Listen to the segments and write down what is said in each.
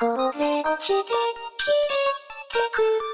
こぼれ落ちて消えてく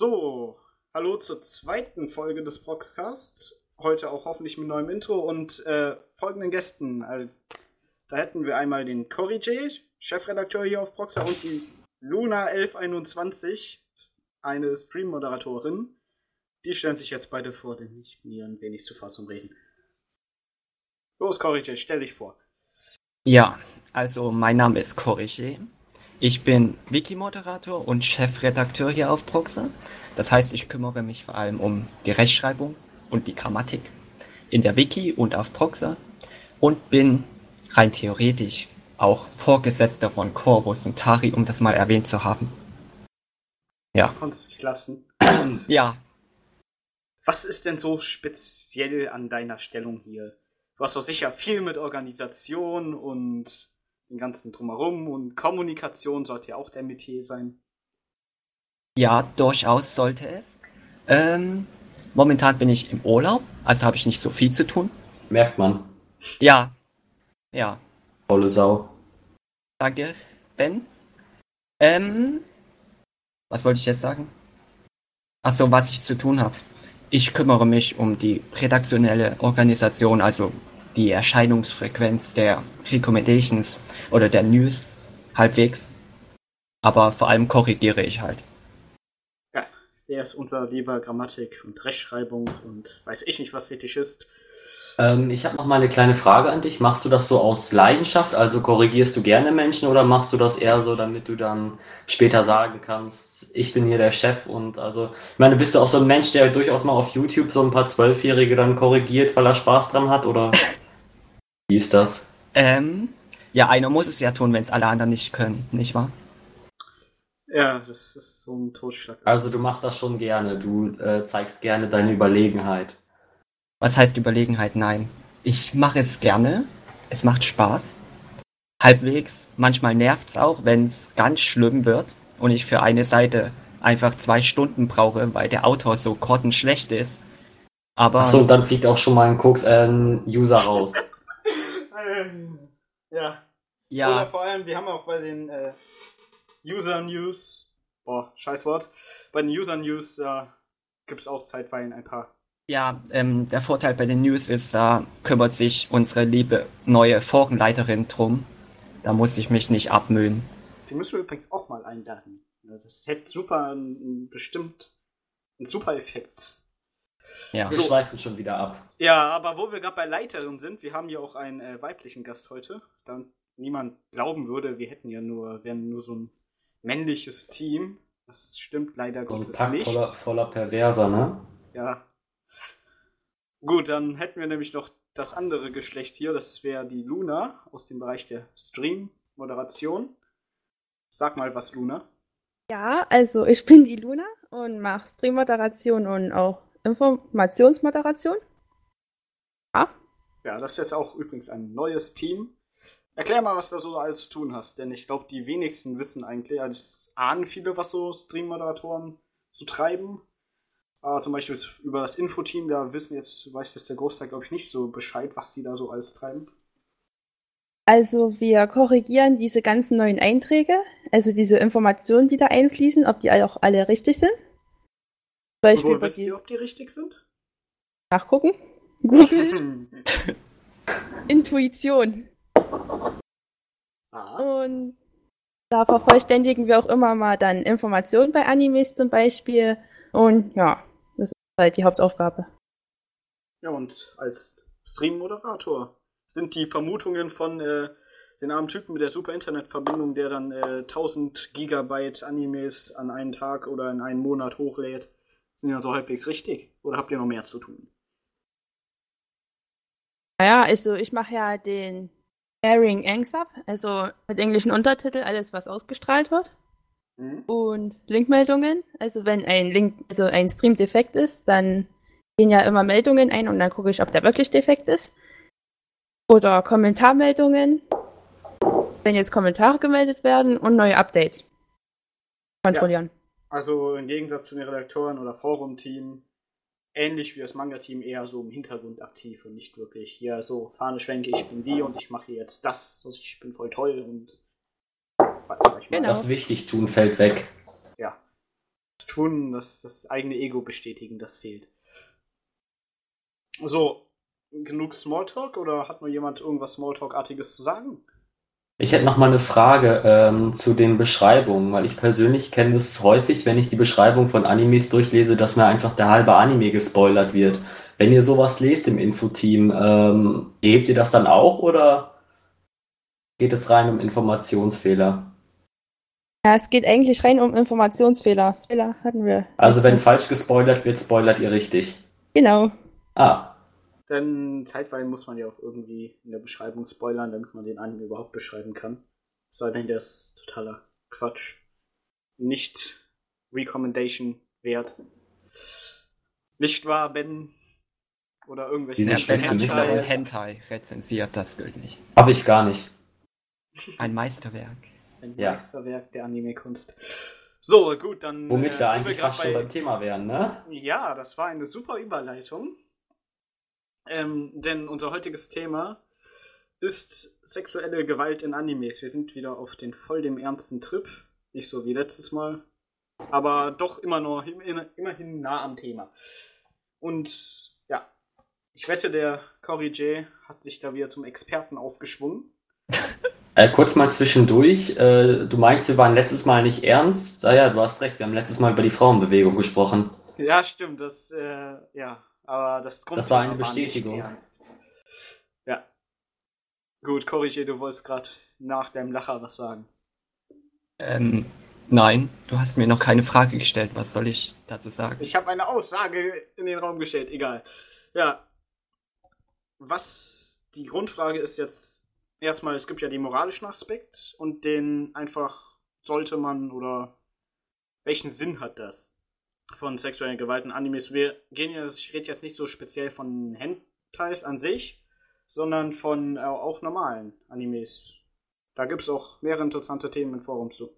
So, hallo zur zweiten Folge des Proxcast. Heute auch hoffentlich mit neuem Intro und äh, folgenden Gästen. Äh, da hätten wir einmal den Cory J, Chefredakteur hier auf Proxa, und die Luna1121, eine Stream-Moderatorin. Die stellen sich jetzt beide vor, denn ich bin hier ein wenig zu faul zum Reden. Los, Cory J, stell dich vor. Ja, also mein Name ist Corrigé. Ich bin Wiki-Moderator und Chefredakteur hier auf Proxa. Das heißt, ich kümmere mich vor allem um die Rechtschreibung und die Grammatik in der Wiki und auf Proxa und bin rein theoretisch auch Vorgesetzter von Corvus und Tari, um das mal erwähnt zu haben. Ja, Kannst dich lassen. ja, Was ist denn so speziell an deiner Stellung hier? Du hast doch sicher viel mit Organisation und den ganzen Drumherum und Kommunikation sollte ja auch der Metier sein. ja, durchaus sollte es. Ähm, momentan bin ich im Urlaub, also habe ich nicht so viel zu tun. Merkt man. Ja, ja, Volle Sau. Danke, Ben. Ähm, was wollte ich jetzt sagen? Ach so, was ich zu tun habe. Ich kümmere mich um die redaktionelle Organisation, also die Erscheinungsfrequenz der Recommendations oder der News halbwegs. Aber vor allem korrigiere ich halt. Ja, der ist unser lieber Grammatik- und Rechtschreibungs- und weiß ich nicht was Fetischist. Ähm, ich habe noch mal eine kleine Frage an dich. Machst du das so aus Leidenschaft? Also korrigierst du gerne Menschen oder machst du das eher so, damit du dann später sagen kannst, ich bin hier der Chef und also, ich meine, bist du auch so ein Mensch, der durchaus mal auf YouTube so ein paar Zwölfjährige dann korrigiert, weil er Spaß dran hat oder wie ist das? Ähm, ja, einer muss es ja tun, wenn es alle anderen nicht können, nicht wahr? Ja, das ist so ein Totschlag. Also du machst das schon gerne, du äh, zeigst gerne deine Überlegenheit. Was heißt Überlegenheit? Nein. Ich mache es gerne. Es macht Spaß. Halbwegs. Manchmal nervt's auch, wenn es ganz schlimm wird und ich für eine Seite einfach zwei Stunden brauche, weil der Autor so grottenschlecht ist. Aber Achso, dann fliegt auch schon mal ein Koks äh, ein User raus. ja. Oder ja, vor allem, wir haben auch bei den äh, User News, boah, scheiß Wort, bei den User News äh, gibt es auch zeitweilig ein paar. ja, ähm, der Vorteil bei den News ist, da kümmert sich unsere liebe neue Forenleiterin drum. Da muss ich mich nicht abmühen. Die müssen wir übrigens auch mal einladen. Also Das hätte super bestimmt ein super Effekt. Ja. Wir schweifen schon wieder ab. Ja, aber wo wir gerade bei Leiterin sind, wir haben ja auch einen äh, weiblichen Gast heute. Da niemand glauben würde, wir hätten ja nur, wären nur so ein männliches Team. Das stimmt leider So Gottes Pack nicht. voller, voller Perverser, ne? Ja. Gut, dann hätten wir nämlich noch das andere Geschlecht hier. Das wäre die Luna aus dem Bereich der Stream-Moderation. Sag mal was, Luna. Ja, also ich bin die Luna und mache Streammoderation und auch Informationsmoderation. Ja, Ja, das ist jetzt auch übrigens ein neues Team. Erklär mal, was du so alles zu tun hast, denn ich glaube, die wenigsten wissen eigentlich, also es ahnen viele, was so Stream-Moderatoren so treiben. Aber zum Beispiel über das Infoteam, da wissen jetzt, weiß jetzt der Großteil, glaube ich, nicht so Bescheid, was die da so alles treiben. also wir korrigieren diese ganzen neuen Einträge, also diese Informationen, die da einfließen, ob die auch alle richtig sind. Beispiel wo über wisst ihr, ob die richtig sind? Nachgucken. Google Intuition. ah, Und da vervollständigen wir auch immer mal dann Informationen bei Animes zum Beispiel. Und ja, das ist halt die Hauptaufgabe. ja, und als Stream-Moderator sind die Vermutungen von äh, den armen Typen mit der super Internetverbindung, der dann äh, 1000 Gigabyte Animes an einen Tag oder in einen Monat hochlädt, sind ja so halbwegs richtig? Oder habt ihr noch mehr zu tun? Naja, also ich mache ja den Airing Angs-Up, also mit englischen Untertitel, alles was ausgestrahlt wird. Mhm. Und Linkmeldungen, also wenn ein Link, also ein Stream defekt ist, dann gehen ja immer Meldungen ein und dann gucke ich, ob der wirklich defekt ist. Oder Kommentarmeldungen, wenn jetzt Kommentare gemeldet werden und neue Updates kontrollieren. Also im Gegensatz zu den Redakteuren oder Forum-Team, ähnlich wie das Manga-Team, eher so im Hintergrund aktiv und nicht wirklich hier so Fahne schwenke, ich bin die und ich mache jetzt das, also ich bin voll toll und was ich. Genau. Das Wichtigtun fällt weg. Ja. Das Tun, das, das eigene Ego bestätigen, das fehlt. So, genug Smalltalk oder hat noch jemand irgendwas Smalltalk-artiges zu sagen? Ich hätte noch mal eine Frage ähm, zu den Beschreibungen, weil ich persönlich kenne es häufig, wenn ich die Beschreibung von Animes durchlese, dass mir einfach der halbe Anime gespoilert wird. Wenn ihr sowas lest im Infoteam, ähm, hebt ihr das dann auch oder geht es rein um Informationsfehler? Ja, es geht eigentlich rein um Informationsfehler. Fehler hatten wir. Also wenn falsch gespoilert wird, spoilert ihr richtig. Genau. Ah, Denn zeitweilig muss man ja auch irgendwie in der Beschreibung spoilern, damit man den Anime überhaupt beschreiben kann. Es sei denn, der ist totaler Quatsch. Nicht Recommendation wert. Nicht wahr, Ben? Oder irgendwelche Diese Ben aus. Hentai rezensiert, das gilt nicht. habe ich gar nicht. Ein Meisterwerk. Ein Ja. Meisterwerk der Anime-Kunst. So, gut, dann. Womit äh, wir eigentlich fast schon beim Thema wären, ne? Ja, das war eine super Überleitung. Ähm, denn unser heutiges Thema ist sexuelle Gewalt in Animes. Wir sind wieder auf den voll dem ernsten Trip. Nicht so wie letztes Mal. Aber doch immer noch im- immerhin nah am Thema. Und ja, ich wette, der Cory J hat sich da wieder zum Experten aufgeschwungen. Äh, kurz mal zwischendurch, äh, du meinst, wir waren letztes Mal nicht ernst? Ah ja, du hast recht, wir haben letztes Mal über die Frauenbewegung gesprochen. Ja, stimmt, das, äh, ja, aber das Das war eine Bestätigung. ernst. Ja. Gut, Corrigé, du wolltest gerade nach deinem Lacher was sagen. Ähm, nein, du hast mir noch keine Frage gestellt. Was soll ich dazu sagen? Ich habe eine Aussage in den Raum gestellt, egal. Ja. Was die Grundfrage ist jetzt erstmal, es gibt ja den moralischen Aspekt und den einfach sollte man oder welchen Sinn hat das von sexuellen Gewalt in Animes? Wir gehen ja, ich rede jetzt nicht so speziell von Hentais an sich, sondern von äh, auch normalen Animes. Da gibt es auch mehrere interessante Themen im Forum zu.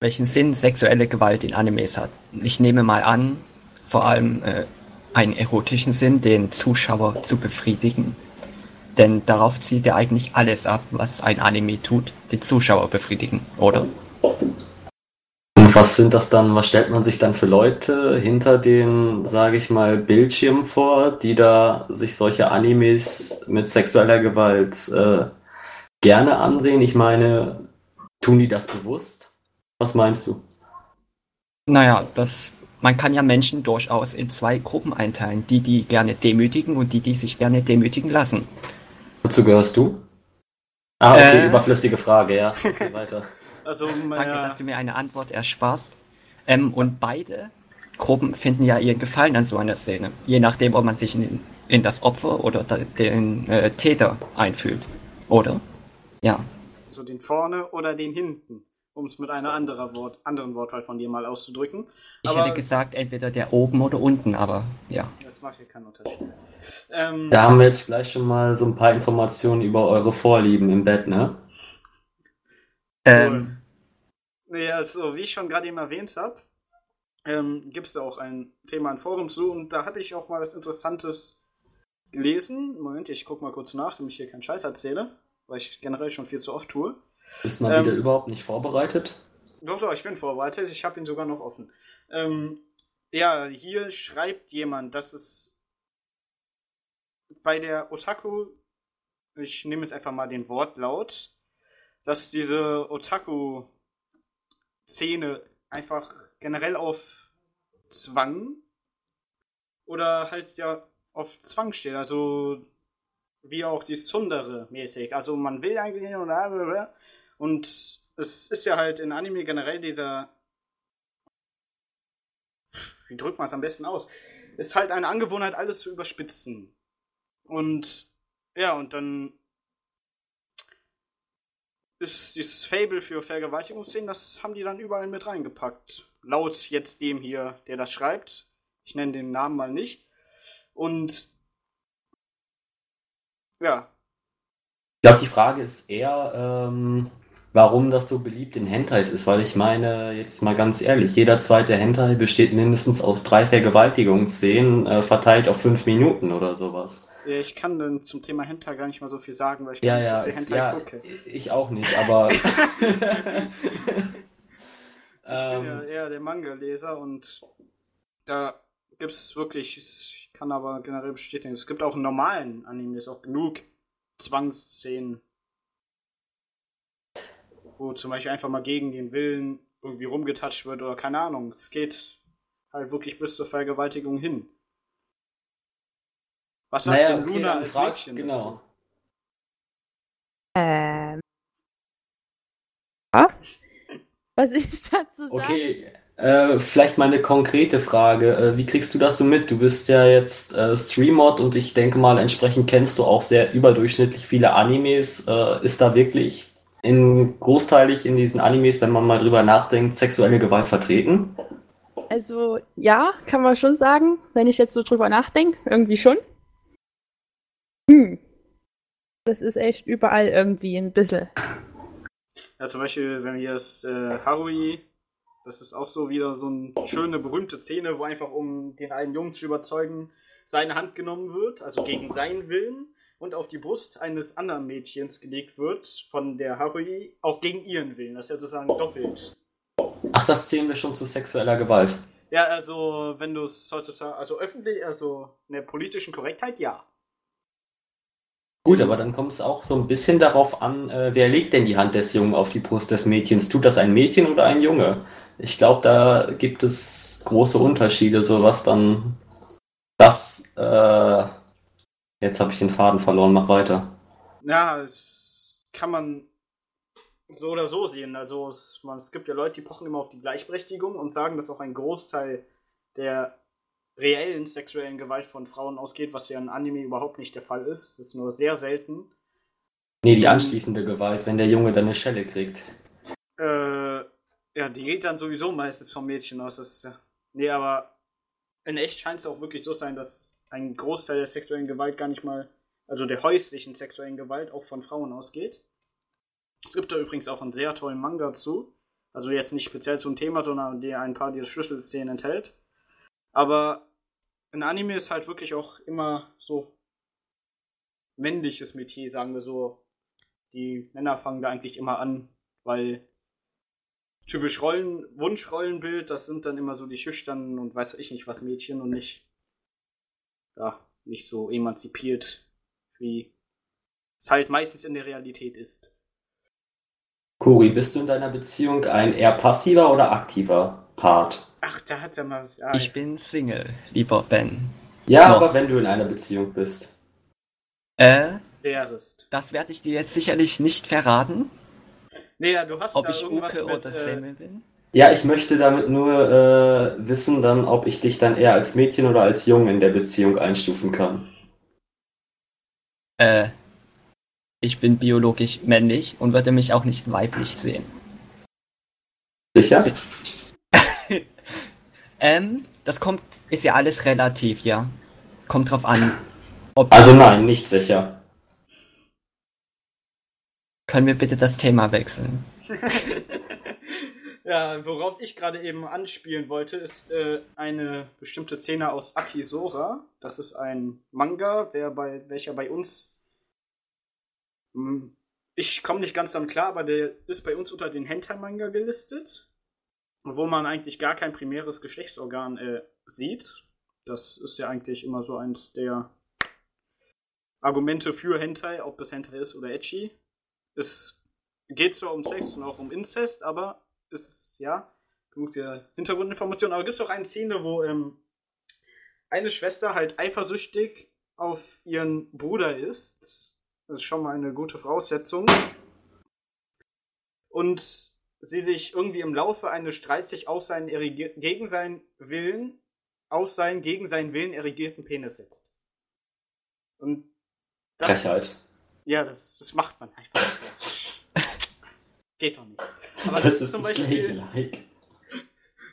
Welchen Sinn sexuelle Gewalt in Animes hat? Ich nehme mal an, vor allem äh, einen erotischen Sinn, den Zuschauer zu befriedigen. Denn darauf zielt ja eigentlich alles ab, was ein Anime tut, den Zuschauer befriedigen, oder? Was sind das dann, was stellt man sich dann für Leute hinter den, sage ich mal, Bildschirmen vor, die da sich solche Animes mit sexueller Gewalt äh, gerne ansehen? Ich meine, tun die das bewusst? Was meinst du? Naja, das, man kann ja Menschen durchaus in zwei Gruppen einteilen. Die, die gerne demütigen und die, die sich gerne demütigen lassen. Wozu gehörst du? Ah, okay, Äh. überflüssige Frage, ja. Okay, weiter. Also, Danke, dass du mir eine Antwort ersparst. Ähm, und beide Gruppen finden ja ihren Gefallen an so einer Szene. Je nachdem, ob man sich in, in das Opfer oder den äh, Täter einfühlt. Oder? Ja. so den vorne oder den hinten, um es mit einer anderer Wort, anderen Wortwahl von dir mal auszudrücken. Ich Aber hätte gesagt, entweder der oben oder unten, aber ja. das macht hier keinen Unterschied. Ähm, Da haben wir jetzt gleich schon mal so ein paar Informationen über eure Vorlieben im Bett, ne? Ähm, Nee, also wie ich schon gerade eben erwähnt habe, ähm, gibt es da auch ein Thema in Forum zu und da habe ich auch mal was Interessantes gelesen. Moment, ich gucke mal kurz nach, damit ich hier keinen Scheiß erzähle, weil ich generell schon viel zu oft tue. Ist mal Ähm, wieder überhaupt nicht vorbereitet? Doch, doch, ich bin vorbereitet, ich habe ihn sogar noch offen. Ähm, ja, hier schreibt jemand, dass es bei der Otaku, ich nehme jetzt einfach mal den Wortlaut, dass diese Otaku-Szene einfach generell auf Zwang oder halt ja auf Zwang steht, also wie auch die Sundere mäßig. Also man will eigentlich blablabla. und es ist ja halt in Anime generell dieser wie drückt man es am besten aus? Ist halt eine Angewohnheit, alles zu überspitzen. Und ja, und dann ist dieses Fable für Vergewaltigungsszenen, das haben die dann überall mit reingepackt. Laut jetzt dem hier, der das schreibt. Ich nenne den Namen mal nicht. Und ja, Ich glaube, die Frage ist eher, ähm, warum das so beliebt in Hentais ist, weil ich meine, jetzt mal ganz ehrlich, jeder zweite Hentai besteht mindestens aus drei Vergewaltigungsszenen, äh, verteilt auf fünf Minuten oder sowas. Ich kann dann zum Thema Hentai gar nicht mal so viel sagen, weil ich Ja, nicht ja, so viel Hentai ja, gucke. ich auch nicht, aber Ich bin ja ähm, eher der Manga-Leser und da gibt es wirklich, ich kann aber generell bestätigen, es gibt auch in normalen Animes auch genug Zwangsszenen, wo zum Beispiel einfach mal gegen den Willen irgendwie rumgetatscht wird oder keine Ahnung. Es geht halt wirklich bis zur Vergewaltigung hin. Was sagt naja, denn okay, Luna als frag, Mädchen genau. dazu? Ähm. Was ich dazu sagen? Okay, äh, vielleicht mal eine konkrete Frage. Äh, wie kriegst du das so mit? Du bist ja jetzt äh, Streamer und ich denke mal, entsprechend kennst du auch sehr überdurchschnittlich viele Animes. Äh, ist da wirklich in großteilig in diesen Animes, wenn man mal drüber nachdenkt, sexuelle Gewalt vertreten? Also, ja, kann man schon sagen, wenn ich jetzt so drüber nachdenke, irgendwie schon. Hm. Das ist echt überall irgendwie ein bisschen. Ja, zum Beispiel, wenn wir das äh, Harui, das ist auch so wieder so eine schöne, berühmte Szene, wo einfach, um den einen Jungen zu überzeugen, seine Hand genommen wird, also gegen seinen Willen, und auf die Brust eines anderen Mädchens gelegt wird, von der Harui, auch gegen ihren Willen. Das ist ja sozusagen doppelt. Ach, das zählen wir schon zu sexueller Gewalt. Ja, also, wenn du es heutzutage, also öffentlich, also in der politischen Korrektheit, ja. Gut, aber dann kommt es auch so ein bisschen darauf an, äh, wer legt denn die Hand des Jungen auf die Brust des Mädchens? Tut das ein Mädchen oder ein Junge? Ich glaube, da gibt es große Unterschiede, so was dann das, äh, jetzt habe ich den Faden verloren, mach weiter. Ja, es kann man so oder so sehen. Also es, man, es gibt ja Leute, die pochen immer auf die Gleichberechtigung und sagen, dass auch ein Großteil der reellen sexuellen Gewalt von Frauen ausgeht, was ja in Anime überhaupt nicht der Fall ist. Das ist nur sehr selten. Nee, die anschließende Gewalt, wenn der Junge dann eine Schelle kriegt. Äh, ja, die geht dann sowieso meistens vom Mädchen aus. Das nee, aber in echt scheint es auch wirklich so sein, dass ein Großteil der sexuellen Gewalt gar nicht mal, also der häuslichen sexuellen Gewalt auch von Frauen ausgeht. Es gibt da übrigens auch einen sehr tollen Manga zu. Also jetzt nicht speziell zum Thema, sondern der ein paar dieser Schlüsselszenen enthält. Aber in Anime ist halt wirklich auch immer so männliches Metier, sagen wir so. Die Männer fangen da eigentlich immer an, weil typisch Rollen, Wunschrollenbild, das sind dann immer so die schüchternen und weiß ich nicht was Mädchen und nicht, ja, nicht so emanzipiert, wie es halt meistens in der Realität ist. Cori, bist du in deiner Beziehung ein eher passiver oder aktiver Part? Ach, da hat's ja mal was. Ja, Ich bin Single, lieber Ben. Ja, Noch. aber wenn du in einer Beziehung bist. Äh, wärest. das werde ich dir jetzt sicherlich nicht verraten. Nee, ja, du hast Ob da ich irgendwas Uke mit, oder äh, Femme bin? Ja, ich möchte damit nur äh, wissen dann, ob ich dich dann eher als Mädchen oder als Jungen in der Beziehung einstufen kann. Äh, ich bin biologisch männlich und würde mich auch nicht weiblich sehen. Sicher? Ähm, das kommt, ist ja alles relativ, ja. Kommt drauf an, ob. Also nein, nicht sicher. Können wir bitte das Thema wechseln? ja, worauf ich gerade eben anspielen wollte, ist äh, eine bestimmte Szene aus Akisora. Das ist ein Manga, wer bei, welcher bei uns. Hm, ich komme nicht ganz damit klar, aber der ist bei uns unter den Hentai-Manga gelistet. Wo man eigentlich gar kein primäres Geschlechtsorgan äh, sieht. Das ist ja eigentlich immer so eins der Argumente für Hentai, ob es Hentai ist oder Ecchi. Es geht zwar um Sex und auch um Inzest, aber es ist, ja, genug der Hintergrundinformation. Aber gibt es auch eine Szene, wo ähm, eine Schwester halt eifersüchtig auf ihren Bruder ist. Das ist schon mal eine gute Voraussetzung. Und sie sich irgendwie im Laufe eines Streits sich aus seinen gegen seinen Willen, aus seinen gegen seinen Willen erigierten Penis setzt. Und das. Frechheit. Ja, das, das macht man einfach. Das geht doch nicht. Aber das, ist zum Beispiel. like.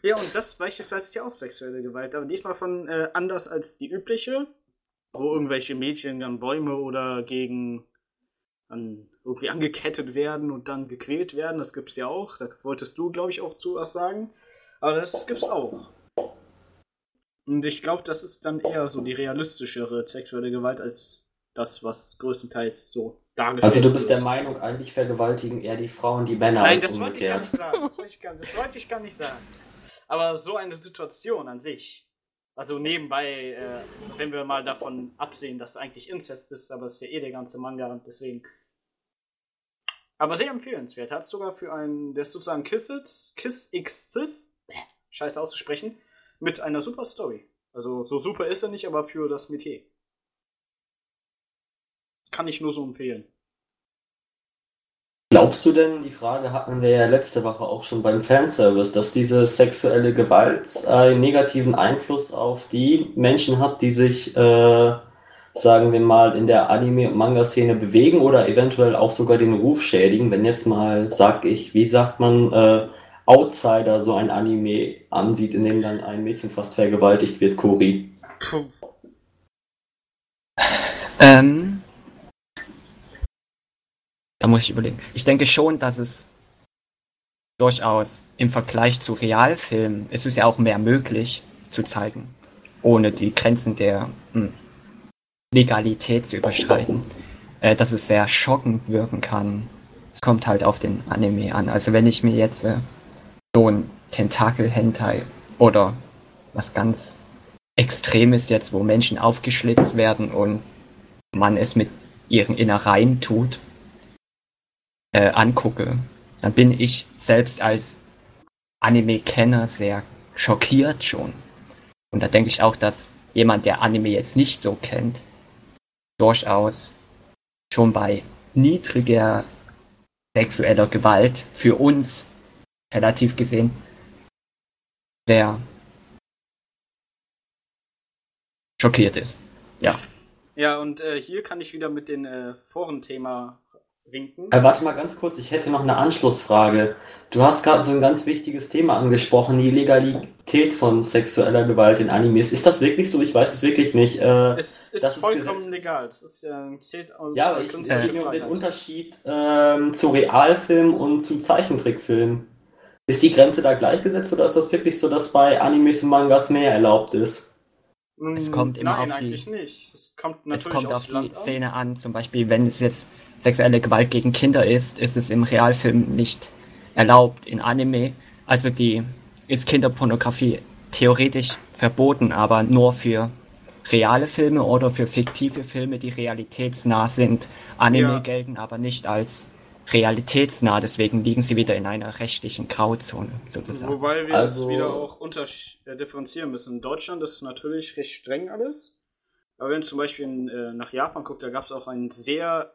Ja, und das beispielsweise ist ja auch sexuelle Gewalt, aber diesmal von äh, anders als die übliche, wo irgendwelche Mädchen an Bäume oder gegen an irgendwie angekettet werden und dann gequält werden. Das gibt's ja auch. Da wolltest du, glaube ich, auch zu was sagen. Aber das gibt's auch. Und ich glaube, das ist dann eher so die realistischere sexuelle Gewalt als das, was größtenteils so dargestellt Also du bist wird. der Meinung, eigentlich vergewaltigen eher die Frauen die Männer Nein, als das wollte ich gar nicht sagen. Das wollte ich gar, das wollte ich gar nicht sagen. Aber so eine Situation an sich. Also nebenbei, äh, wenn wir mal davon absehen, dass eigentlich Inzest ist, aber es ist ja eh der ganze Manga und deswegen. Aber sehr empfehlenswert. Hat sogar für einen, der ist sozusagen Kiss It, Kiss X Cis, scheiße auszusprechen, mit einer super Story. Also so super ist er nicht, aber für das Metier. Kann ich nur so empfehlen. Glaubst du denn, die Frage hatten wir ja letzte Woche auch schon beim Fanservice, dass diese sexuelle Gewalt einen negativen Einfluss auf die Menschen hat, die sich, äh, sagen wir mal, in der Anime- und Manga-Szene bewegen oder eventuell auch sogar den Ruf schädigen, wenn jetzt mal, sag ich, wie sagt man, äh, Outsider so ein Anime ansieht, in dem dann ein Mädchen fast vergewaltigt wird, Kuri? Ähm, muss ich überlegen. Ich denke schon, dass es durchaus im Vergleich zu Realfilmen ist es ja auch mehr möglich zu zeigen, ohne die Grenzen der hm, Legalität zu überschreiten, äh, dass es sehr schockend wirken kann. Es kommt halt auf den Anime an. Also wenn ich mir jetzt äh, so ein Tentakel-Hentai oder was ganz Extremes jetzt, wo Menschen aufgeschlitzt werden und man es mit ihren Innereien tut, äh, angucke, dann bin ich selbst als Anime-Kenner sehr schockiert schon. Und da denke ich auch, dass jemand, der Anime jetzt nicht so kennt, durchaus schon bei niedriger sexueller Gewalt für uns relativ gesehen sehr schockiert ist. Ja. Ja, und äh, hier kann ich wieder mit dem äh, Forenthema winken. Äh, warte mal ganz kurz, ich hätte noch eine Anschlussfrage. Du hast gerade so ein ganz wichtiges Thema angesprochen, die Legalität von sexueller Gewalt in Animes. Ist das wirklich so? Ich weiß es wirklich nicht. Äh, Es ist das ist vollkommen Gesetz. legal. Das ist äh, zählt auch ja, aber ich es um den. Unterschied ähm, zu Realfilm und zu Zeichentrickfilm. Ist die Grenze da gleichgesetzt oder ist das wirklich so, dass bei Animes und Mangas mehr erlaubt ist? Es kommt immer Nein, auf die- nicht. Es kommt Es kommt auf die Land an. Szene an, zum Beispiel, wenn es jetzt sexuelle Gewalt gegen Kinder ist, ist es im Realfilm nicht erlaubt. In Anime, also die ist Kinderpornografie theoretisch verboten, aber nur für reale Filme oder für fiktive Filme, die realitätsnah sind. Anime Ja. gelten aber nicht als realitätsnah, deswegen liegen sie wieder in einer rechtlichen Grauzone sozusagen. Wobei wir Also- es wieder auch untersch- äh, differenzieren müssen. In Deutschland ist es natürlich recht streng alles. Aber wenn zum Beispiel in, äh, nach Japan guckt, da gab es auch ein sehr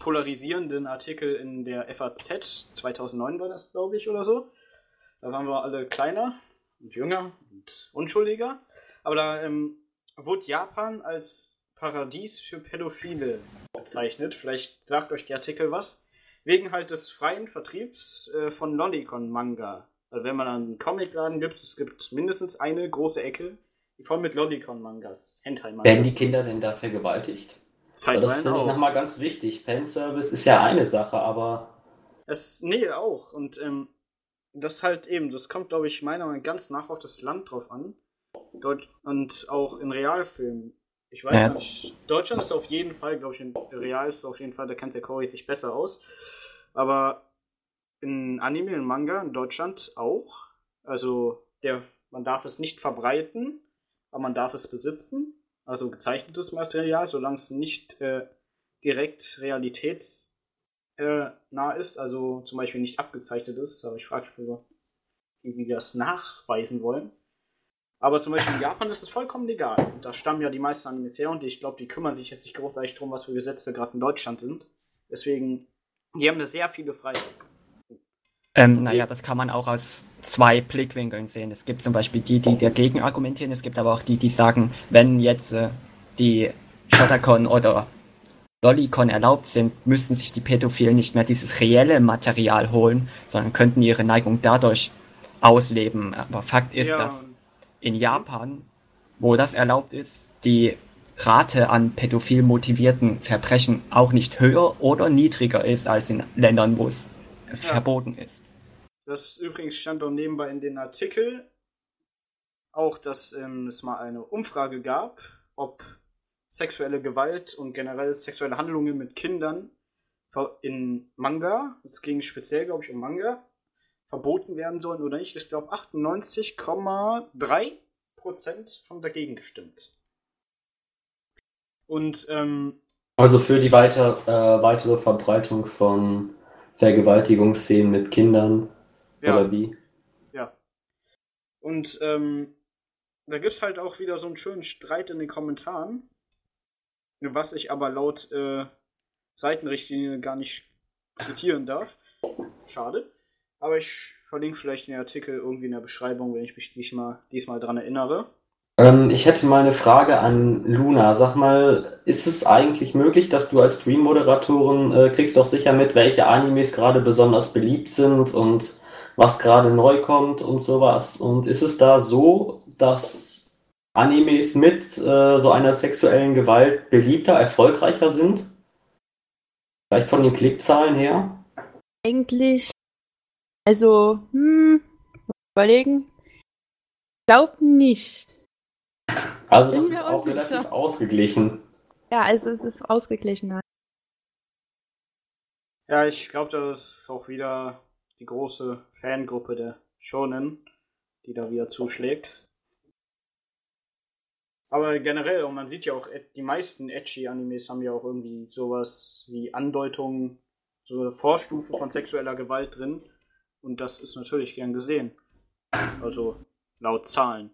polarisierenden Artikel in der FAZ. 2009 war das, glaube ich, oder so. Da waren wir alle kleiner und jünger und unschuldiger. Aber da ähm, wurde Japan als Paradies für Pädophile bezeichnet. Vielleicht sagt euch der Artikel was. Wegen halt des freien Vertriebs äh, von Lolicon-Manga. Also wenn man einen Comicladen gibt, es gibt mindestens eine große Ecke, die voll mit Lolicon-Mangas, Hentai-Mangas. Werden die Kinder denn da vergewaltigt? Das finde ich nochmal ganz wichtig. Fanservice ist ja eine Sache, aber Es, nee, auch. Und ähm, das halt eben, das kommt, glaube ich, meiner Meinung nach ganz nach auf das Land drauf an. Deut und auch in Realfilmen. Ich weiß Ja. nicht, Deutschland ist auf jeden Fall, glaube ich, in Real ist auf jeden Fall, da kennt der Cory sich besser aus. Aber in Anime und Manga in Deutschland auch. Also, der, man darf es nicht verbreiten, aber man darf es besitzen. Also gezeichnetes Material, solange es nicht äh, direkt realitäts äh, ist, also zum Beispiel nicht abgezeichnet ist, aber ich frage mich, wie wir das nachweisen wollen. Aber zum Beispiel in Japan ist es vollkommen legal. Und da stammen ja die meisten Animes her und ich glaube, die kümmern sich jetzt nicht großartig drum, was für Gesetze gerade in Deutschland sind. Deswegen, die haben eine sehr viele Freiheit. Ähm, naja, das kann man auch aus zwei Blickwinkeln sehen. Es gibt zum Beispiel die, die dagegen argumentieren, es gibt aber auch die, die sagen, wenn jetzt äh, die Shotacon oder Lollicon erlaubt sind, müssten sich die Pädophilen nicht mehr dieses reelle Material holen, sondern könnten ihre Neigung dadurch ausleben. Aber Fakt ist, Ja, dass in Japan, wo das erlaubt ist, die Rate an pädophil motivierten Verbrechen auch nicht höher oder niedriger ist als in Ländern, wo es verboten ist. Das übrigens stand auch nebenbei in den Artikel auch, dass ähm, es mal eine Umfrage gab, ob sexuelle Gewalt und generell sexuelle Handlungen mit Kindern in Manga, es ging speziell, glaube ich, um Manga, verboten werden sollen oder nicht. Ich glaube, 98,3% haben dagegen gestimmt. Und ähm, also für die weiter, äh, weitere Verbreitung von Vergewaltigungsszenen mit Kindern ja, oder wie? Ja. Und ähm, da gibt es halt auch wieder so einen schönen Streit in den Kommentaren, was ich aber laut äh, Seitenrichtlinie gar nicht zitieren darf. Schade. Aber ich verlinke vielleicht den Artikel irgendwie in der Beschreibung, wenn ich mich diesmal, diesmal dran erinnere. Ähm, ich hätte mal eine Frage an Luna. Sag mal, ist es eigentlich möglich, dass du als Stream-Moderatorin äh, kriegst doch sicher mit, welche Animes gerade besonders beliebt sind und was gerade neu kommt und sowas? Und ist es da so, dass Animes mit äh, so einer sexuellen Gewalt beliebter, erfolgreicher sind? Vielleicht von den Klickzahlen her? Eigentlich, also, hm, muss ich überlegen. Glaub nicht. Also Bin das ist auch unsicher. relativ ausgeglichen. Ja, also es ist ausgeglichener. Ja, ich glaube, das ist auch wieder die große Fangruppe der Shonen, die da wieder zuschlägt. Aber generell, und man sieht ja auch, die meisten Edgy-Animes haben ja auch irgendwie sowas wie Andeutungen, so eine Vorstufe von sexueller Gewalt drin. Und das ist natürlich gern gesehen. Also laut Zahlen.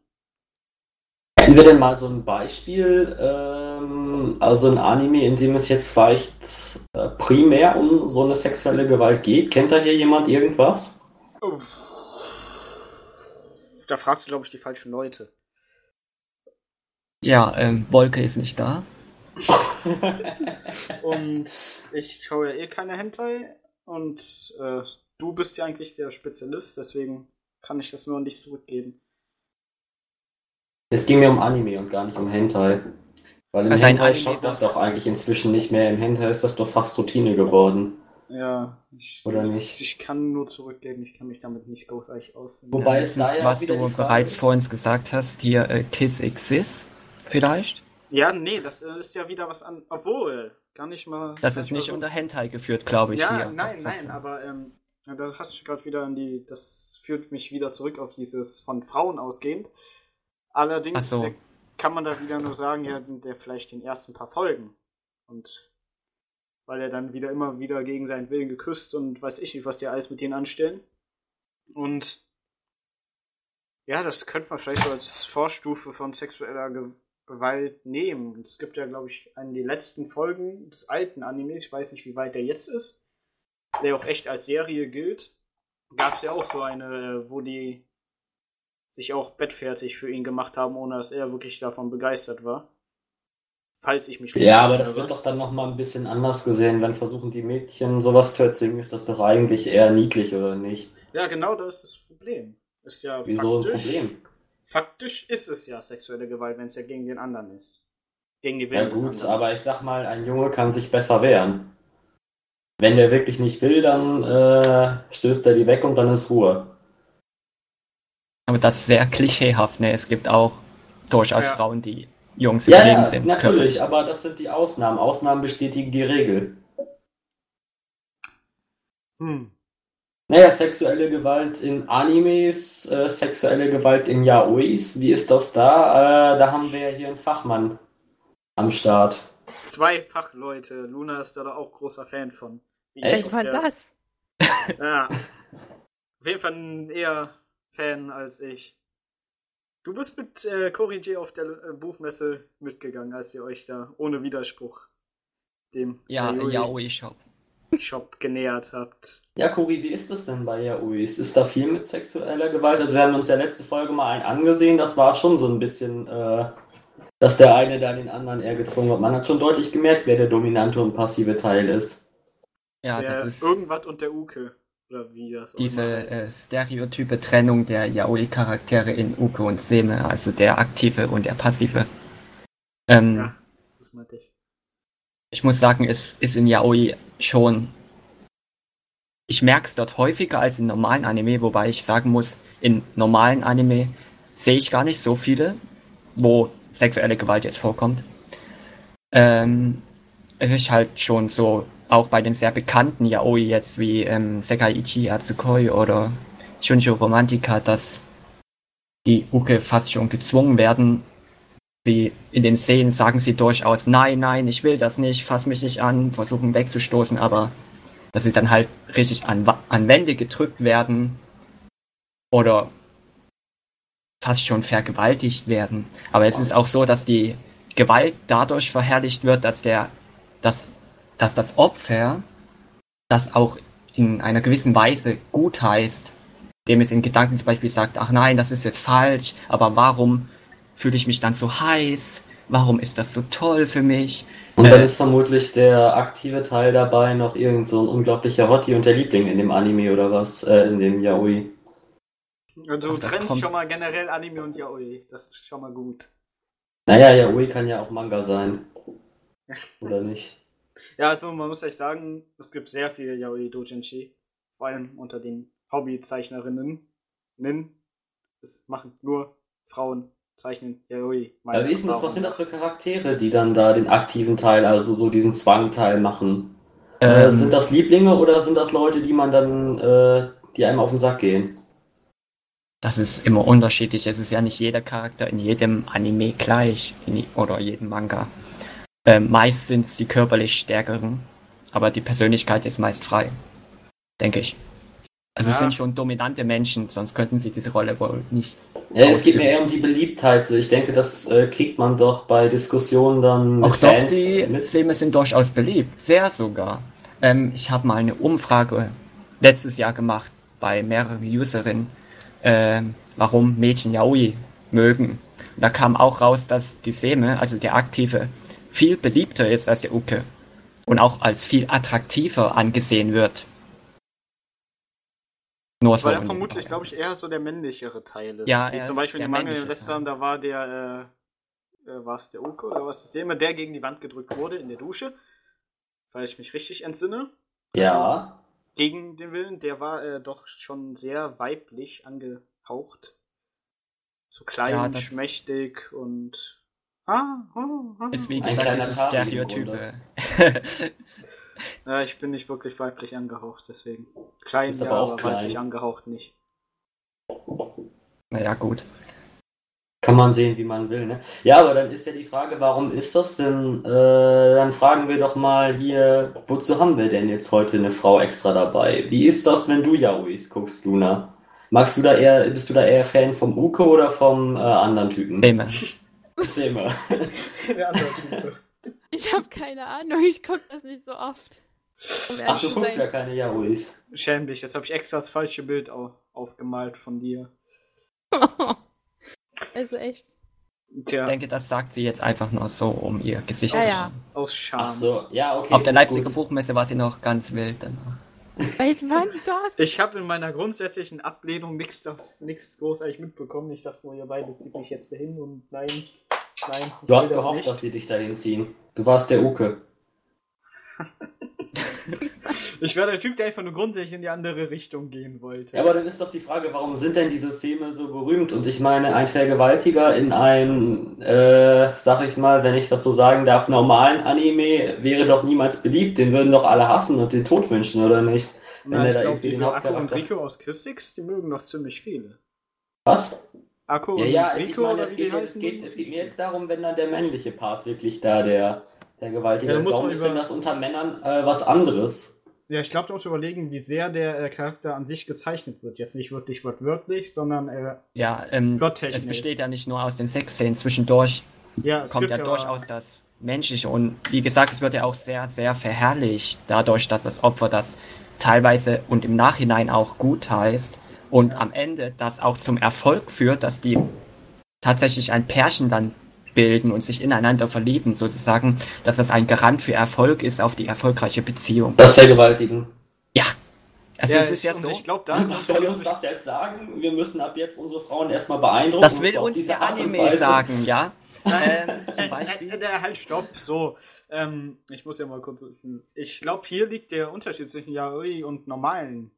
Hätten wir denn mal so ein Beispiel, ähm, also ein Anime, in dem es jetzt vielleicht äh, primär um so eine sexuelle Gewalt geht? Kennt da hier jemand irgendwas? Uff. Da fragst du, glaube ich, die falschen Leute. Ja, ähm, Wolke ist nicht da. Und ich schaue ja eh keine Hentai. Und äh, du bist ja eigentlich der Spezialist, deswegen kann ich das nur an dich zurückgeben. Es ging mir um Anime und gar nicht um Hentai. Weil im Also Hentai schaut das doch eigentlich inzwischen nicht mehr. Im Hentai ist das doch fast Routine geworden. Ja, ich, Oder nicht? ich kann nur zurückgeben, ich kann mich damit nicht großartig aus. Wobei Ja, es das da ist, ja was du bereits vorhin gesagt hast, hier äh, Kiss Exist, vielleicht. Ja, nee, das äh, ist ja wieder was an. Obwohl, gar nicht mal. Das ist nicht so- unter Hentai geführt, glaube ich. Ja, hier nein, nein, aber ähm, ja, da hast du gerade wieder an die. Das führt mich wieder zurück auf dieses von Frauen ausgehend. Allerdings so. äh, kann man da wieder nur sagen, ja, der vielleicht den ersten paar Folgen. Und weil er dann wieder immer wieder gegen seinen Willen geküsst und weiß ich nicht, was die alles mit denen anstellen. Und ja, das könnte man vielleicht so als Vorstufe von sexueller Ge Gewalt nehmen. Es gibt ja, glaube ich, an die letzten Folgen des alten Animes, ich weiß nicht, wie weit der jetzt ist, der auch echt als Serie gilt, gab es ja auch so eine, wo die sich auch bettfertig für ihn gemacht haben, ohne dass er wirklich davon begeistert war. Falls ich mich Ja, aber das wird doch dann nochmal ein bisschen anders gesehen. Wenn versuchen die Mädchen sowas zu erzwingen, ist das doch eigentlich eher niedlich, oder nicht? Ja, genau das ist das Problem. Ist ja Wieso ein Problem? Faktisch ist es ja sexuelle Gewalt, wenn es ja gegen den anderen ist. Gegen die Ja Willen des gut, aber ich sag mal, ein Junge kann sich besser wehren. Wenn der wirklich nicht will, dann äh, stößt er die weg und dann ist Ruhe. Aber das ist sehr klischeehaft, ne? Es gibt auch durchaus Ja. Frauen, die Jungs Ja, überlegen ja, sind. natürlich, aber das sind die Ausnahmen. Ausnahmen bestätigen die Regel. Hm. Naja, sexuelle Gewalt in Animes, äh, sexuelle Gewalt in Yaois, wie ist das da? Äh, da haben wir ja hier einen Fachmann am Start. Zwei Fachleute. Luna ist da auch großer Fan von. Echt? war das? Ja. Auf jeden Fall eher Fan als ich. Du bist mit äh, Cory J auf der äh, Buchmesse mitgegangen, als ihr euch da ohne Widerspruch dem Ja, Yaoi Shop. Shop genähert habt. Ja, Cory, wie ist das denn bei Yaois? Ist da viel mit sexueller Gewalt? Also wir haben uns ja letzte Folge mal einen angesehen, das war schon so ein bisschen, äh, dass der eine da den anderen eher gezwungen hat. Man hat schon deutlich gemerkt, wer der dominante und passive Teil ist. Ja, der das ist irgendwas und der Uke. Oder wie das diese äh, stereotype Trennung der Yaoi-Charaktere in Uke und Seme, also der aktive und der passive. Ähm, Ja, das meinte ich. ich muss sagen, es ist in Yaoi schon. Ich merke es dort häufiger als in normalen Anime, wobei ich sagen muss, in normalen Anime sehe ich gar nicht so viele, wo sexuelle Gewalt jetzt vorkommt. Ähm, es ist halt schon so, auch bei den sehr bekannten Yaoi jetzt wie ähm, Sekaiichi Atsukoi oder Shunjo Romantica, dass die Uke fast schon gezwungen werden, sie in den Szenen sagen sie durchaus, nein, nein, ich will das nicht, fass mich nicht an, versuchen wegzustoßen, aber dass sie dann halt richtig an, an Wände gedrückt werden oder fast schon vergewaltigt werden. Aber es ist auch so, dass die Gewalt dadurch verherrlicht wird, dass der, dass, dass das Opfer das auch in einer gewissen Weise gut heißt, dem es in Gedanken zum Beispiel sagt, ach nein, das ist jetzt falsch, aber warum fühle ich mich dann so heiß? Warum ist das so toll für mich? Und dann Äh, ist vermutlich der aktive Teil dabei noch irgend so ein unglaublicher Hottie und der Liebling in dem Anime oder was, äh, in dem Yaoi. Also du Ach, trennst kommt- schon mal generell Anime und Yaoi. Das ist schon mal gut. Naja, Yaoi kann ja auch Manga sein. Oder nicht? Ja, also man muss echt sagen, es gibt sehr viele Yaoi Doujinshi. Vor allem unter den Hobbyzeichnerinnen. Nin. Es machen nur Frauen zeichnen Yaoi. Aber wie ist denn das, was sind das für Charaktere, die dann da den aktiven Teil, also so diesen Zwangteil machen? Äh, Ähm, sind das Lieblinge oder sind das Leute, die man dann, äh, die einem auf den Sack gehen? Das ist immer unterschiedlich. Es ist ja nicht jeder Charakter in jedem Anime gleich in, oder jedem Manga. Ähm, meist sind es die körperlich stärkeren, aber die Persönlichkeit ist meist frei, denke ich. Also es Ja. sind schon dominante Menschen, sonst könnten sie diese Rolle wohl nicht. Ja, es geht ausführen. mir eher um die Beliebtheit. So, Ich denke, das äh, kriegt man doch bei Diskussionen dann mit Auch doch, Fans die mit. Szene sind durchaus beliebt, sehr sogar. Ähm, ich habe mal eine Umfrage letztes Jahr gemacht bei mehreren Userinnen, ähm, warum Mädchen Yaoi mögen. Und da kam auch raus, dass die Seme, also der Aktive, viel beliebter ist als der Uke und auch als viel attraktiver angesehen wird. Nur so. Weil er in- vermutlich, glaube ich, eher so der männlichere Teil ist. Ja, Wie er zum ist Beispiel der in Mangel männliche Western, da war der, äh, äh, war es der Uke oder was? Ich sehe immer, der gegen die Wand gedrückt wurde in der Dusche. Weil ich mich richtig entsinne. Ja. Gegen den Willen, der war äh, doch schon sehr weiblich angehaucht. So klein, Ja, das- schmächtig und. Ah, ah, ah. ist wie Ein gesagt im Stereotype. Ja, ich bin nicht wirklich weiblich angehaucht, deswegen. Klein, Bist ja, aber auch aber klein. weiblich angehaucht nicht. naja, gut. Kann man sehen, wie man will, ne? Ja, aber dann ist ja die Frage, warum ist das denn? Äh, dann fragen wir doch mal hier, wozu haben wir denn jetzt heute eine Frau extra dabei? Wie ist das, wenn du Yaois guckst, Luna? Magst du da eher, bist du da eher Fan vom Uke oder vom äh, anderen Typen? Seme. Zimmer. Der andere. Ich habe keine Ahnung, ich gucke das nicht so oft. Um Ach, du guckst sein. ja keine Yaois. Schäm dich, jetzt habe ich extra das falsche Bild au aufgemalt von dir. also echt. Tja, Ich denke, das sagt sie jetzt einfach nur so, um ihr Gesicht Ja, zu ja. aus Scham. Ach so, ja, okay. Auf der Leipziger gut. Buchmesse war sie noch ganz wild danach. Seit wann das? Ich habe in meiner grundsätzlichen Ablehnung nichts nichts großartig mitbekommen. Ich dachte nur, ihr beide zieht mich jetzt dahin und nein, nein. Du hast das gehofft, nicht. dass sie dich dahin ziehen. Du warst der Uke. Ich war der Typ, der einfach nur grundsätzlich in die andere Richtung gehen wollte. Ja, aber dann ist doch die Frage, warum sind denn diese Szene so berühmt? Und ich meine, ein Vergewaltiger in einem, äh, sag ich mal, wenn ich das so sagen darf, normalen Anime wäre doch niemals beliebt. Den würden doch alle hassen und den Tod wünschen, oder nicht? Wenn Na, ich glaube, diese Akku und Rico aus Kiss Six, die mögen doch ziemlich viele. Was? Akku Ja, und ja, ich Rico, meine, oder es wie geht, die es, geht, es geht mir jetzt darum, wenn dann der männliche Part wirklich da der, der Gewaltiger Ja, da ist. muss Warum man ist über- denn das unter Männern äh, was anderes? Ja, ich glaube, du musst überlegen, wie sehr der äh, Charakter an sich gezeichnet wird. Jetzt nicht wirklich wortwörtlich, sondern äh, Ja, ähm, es besteht ja nicht nur aus den Sexszenen. Zwischendurch ja, es kommt ja durchaus das Menschliche. Und wie gesagt, es wird ja auch sehr, sehr verherrlicht, dadurch, dass das Opfer das teilweise und im Nachhinein auch gut heißt. Und am Ende das auch zum Erfolg führt, dass die tatsächlich ein Pärchen dann bilden und sich ineinander verlieben, sozusagen, dass das ein Garant für Erfolg ist auf die erfolgreiche Beziehung. Das Vergewaltigen. Ja. Also Ja, es ist ja so. ich glaube, da ist Was soll uns das jetzt sagen? Wir müssen ab jetzt unsere Frauen erstmal beeindrucken. Das will uns diese der Anime sagen, ja? Ähm, zum Äh, Beispiel. äh, äh, halt, stopp, so. Ähm, ich muss ja mal kurz. Ich glaube, hier liegt der Unterschied zwischen Yaoi und normalen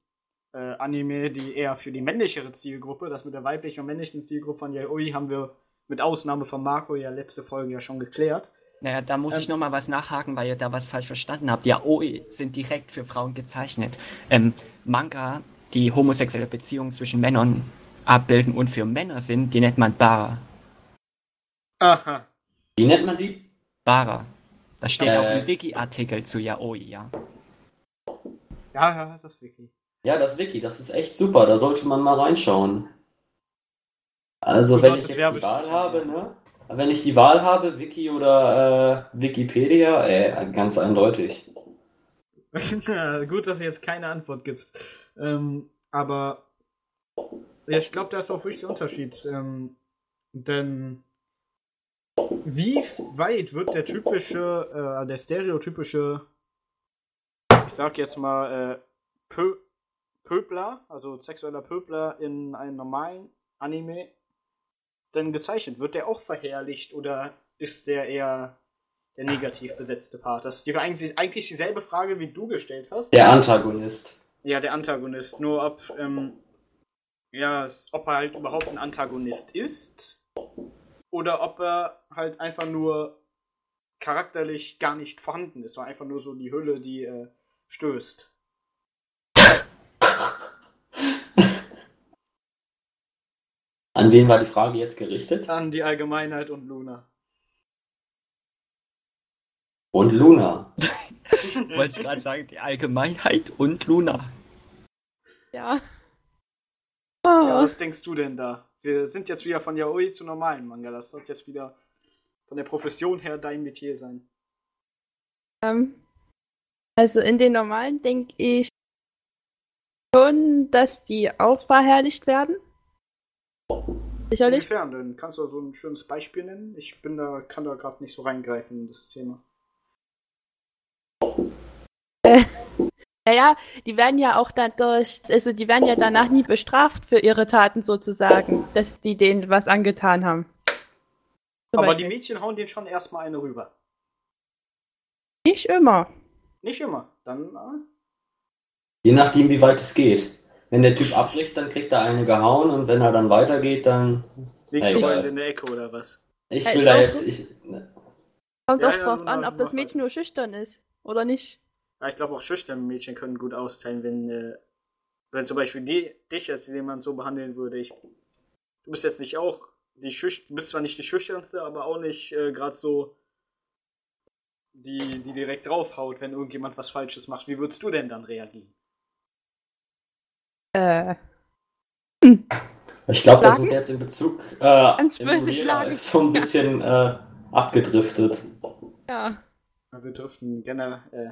äh, Anime, die eher für die männlichere Zielgruppe, das mit der weiblichen und männlichen Zielgruppe von Yaoi haben wir mit Ausnahme von Marco ja letzte Folge ja schon geklärt. Naja, da muss Ähm, ich nochmal was nachhaken, weil ihr da was falsch verstanden habt. Ja, OE sind direkt für Frauen gezeichnet. Ähm, Manga, die homosexuelle Beziehungen zwischen Männern abbilden und für Männer sind, die nennt man Bara. Aha. Wie nennt man die? Bara. Das steht Äh. auch im Wiki-Artikel zu Yaoi, ja. Ja, ja, das ist wirklich. Ja, das Wiki, das ist echt super. Da sollte man mal reinschauen. Also, wenn ich die Wahl habe, ne? Wenn ich die Wahl habe, Wiki oder äh, Wikipedia, äh, ganz eindeutig. Gut, dass du jetzt keine Antwort gibst. Ähm, aber ja, ich glaube, da ist auch wirklich der Unterschied. Ähm, denn wie weit wird der typische, äh, der stereotypische, ich sag jetzt mal, äh, Pöbler, also sexueller Pöbler in einem normalen Anime denn gezeichnet? Wird der auch verherrlicht oder ist der eher der negativ besetzte Part? Das ist die, eigentlich, eigentlich dieselbe Frage, wie du gestellt hast. Der Antagonist. Ja, der Antagonist. Nur ob, ähm, ja, ob er halt überhaupt ein Antagonist ist oder ob er halt einfach nur charakterlich gar nicht vorhanden ist, sondern einfach nur so die Hülle, die äh, stößt. An wen war die Frage jetzt gerichtet? An die Allgemeinheit und Luna. Und Luna. Wollte ich gerade sagen, die Allgemeinheit und Luna. Ja. Ja, Oh. was denkst du denn da? Wir sind jetzt wieder von Yaoi zu normalen Manga. Das sollte jetzt wieder von der Profession her dein Metier sein. Ähm, also in den normalen denke ich schon, dass die auch verherrlicht werden. Sicherlich. Inwiefern denn? Kannst du so ein schönes Beispiel nennen? Ich bin da, kann da gerade nicht so reingreifen in das Thema. Naja, die werden ja auch dadurch, also die werden ja danach nie bestraft für ihre Taten sozusagen, dass die denen was angetan haben. Zum Aber die Beispiel. Mädchen hauen den schon erstmal eine rüber. Nicht immer. Nicht immer. Dann, äh, Je nachdem, wie weit es geht. Wenn der Typ abbricht, dann kriegt er eine gehauen und wenn er dann weitergeht, dann. legst Ja, du mal in der Ecke oder was? Ich Ja, will da auch jetzt. so. Ich, Kommt Ja, auch ja, drauf genau, an, ob das Mädchen nur schüchtern ist oder nicht. Ja, ich glaube auch schüchterne Mädchen können gut austeilen, wenn, äh, wenn zum Beispiel die, dich jetzt jemand so behandeln würde. Ich, du bist jetzt nicht auch die schüch bist zwar nicht die schüchternste, aber auch nicht äh, gerade so die, die direkt draufhaut, wenn irgendjemand was Falsches macht. Wie würdest du denn dann reagieren? Äh, Ich glaube, da sind wir jetzt in Bezug äh. Life so ein bisschen äh, abgedriftet. Ja. Wir dürften generell äh,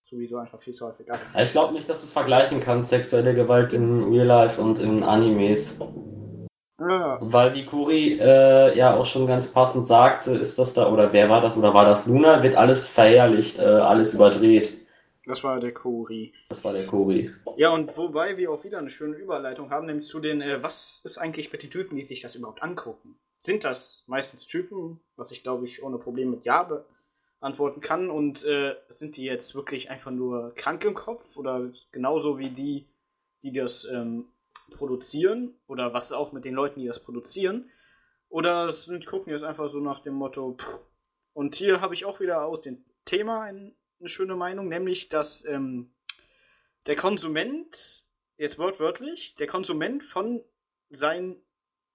sowieso einfach viel zu häufig ab. Ich glaube nicht, dass du es vergleichen kannst, sexuelle Gewalt in Real Life und in Animes. Ja, Weil wie Kuri äh, ja auch schon ganz passend sagte, ist das da, oder wer war das, oder war das Luna, wird alles verherrlicht, äh, alles überdreht. Das war der Kuri. Das war der Kuri. Ja, und wobei wir auch wieder eine schöne Überleitung haben, nämlich zu den, äh, was ist eigentlich mit den Typen, die sich das überhaupt angucken? Sind das meistens Typen, was ich glaube ich ohne Probleme mit Ja beantworten kann, und äh, sind die jetzt wirklich einfach nur krank im Kopf oder genauso wie die, die das ähm, produzieren oder was auch mit den Leuten, die das produzieren? Oder sind, gucken jetzt einfach so nach dem Motto, pff. und hier habe ich auch wieder aus dem Thema ein, eine schöne Meinung, nämlich dass ähm, der Konsument, jetzt wortwörtlich, der Konsument von sein,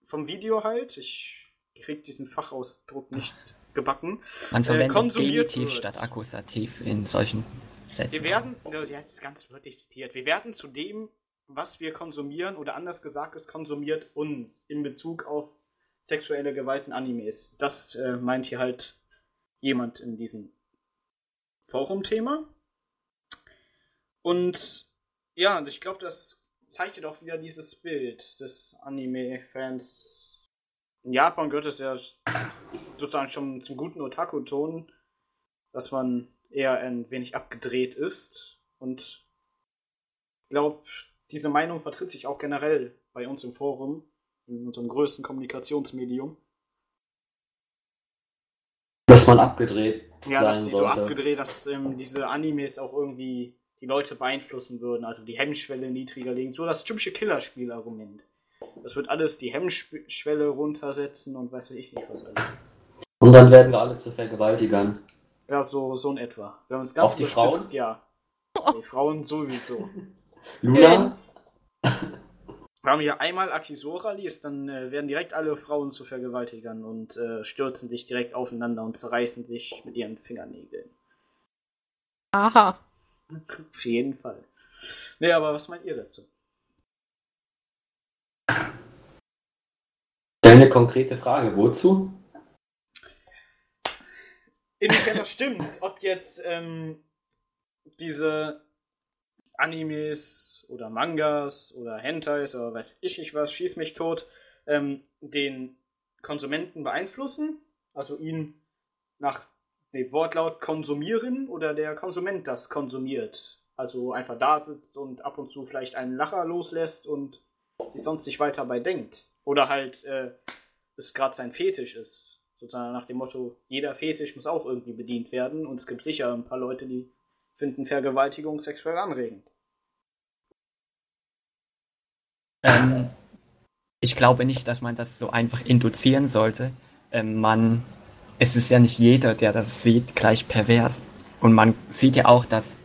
vom Video halt, ich krieg diesen Fachausdruck nicht gebacken, Man verwendet konsumiert Genitiv wird. statt Akkusativ in solchen Sätzen. wir werden, das ist ganz wörtlich zitiert, wir werden zu dem, was wir konsumieren, oder anders gesagt, es konsumiert uns in Bezug auf sexuelle Gewalt in Animes. Das äh, meint hier halt jemand in diesem Forum-Thema. Und ja, ich glaube, das zeichnet auch wieder dieses Bild des Anime-Fans. In Japan gehört es ja sozusagen schon zum guten Otaku-Ton, dass man eher ein wenig abgedreht ist. Und ich glaube, diese Meinung vertritt sich auch generell bei uns im Forum, in unserem größten Kommunikationsmedium. Dass man abgedreht Ja, sein dass sie so sollte. abgedreht, dass ähm, diese Animes auch irgendwie die Leute beeinflussen würden, also die Hemmschwelle niedriger legen. So das typische Killerspiel-Argument. Das wird alles die Hemmschwelle runtersetzen und weiß ich nicht was alles. Und dann werden wir alle zu Vergewaltigern. Ja, so, so in etwa. Wenn man es ganz Auf die Frauen? ja. Die Frauen sowieso. Luna? Wir haben hier einmal Akisora liest, dann äh, werden direkt alle Frauen zu Vergewaltigern und äh, stürzen sich direkt aufeinander und zerreißen sich mit ihren Fingernägeln. Aha. Auf jeden Fall. Nee, aber was meint ihr dazu? Stell eine konkrete Frage. Wozu? Inwiefern das stimmt, ob jetzt ähm, diese Animes oder Mangas oder Hentais oder weiß ich nicht was, schieß mich tot, ähm, den Konsumenten beeinflussen, also ihn nach dem Wortlaut konsumieren oder der Konsument das konsumiert. Also einfach da sitzt und ab und zu vielleicht einen Lacher loslässt und sich sonst nicht weiter bei denkt. Oder halt äh, es gerade sein Fetisch ist. Sozusagen nach dem Motto, jeder Fetisch muss auch irgendwie bedient werden und es gibt sicher ein paar Leute, die finden Vergewaltigung sexuell anregend. Ähm, ich glaube nicht, dass man das so einfach induzieren sollte. Ähm, man, es ist ja nicht jeder, der das sieht, gleich pervers. Und man sieht ja auch, dass,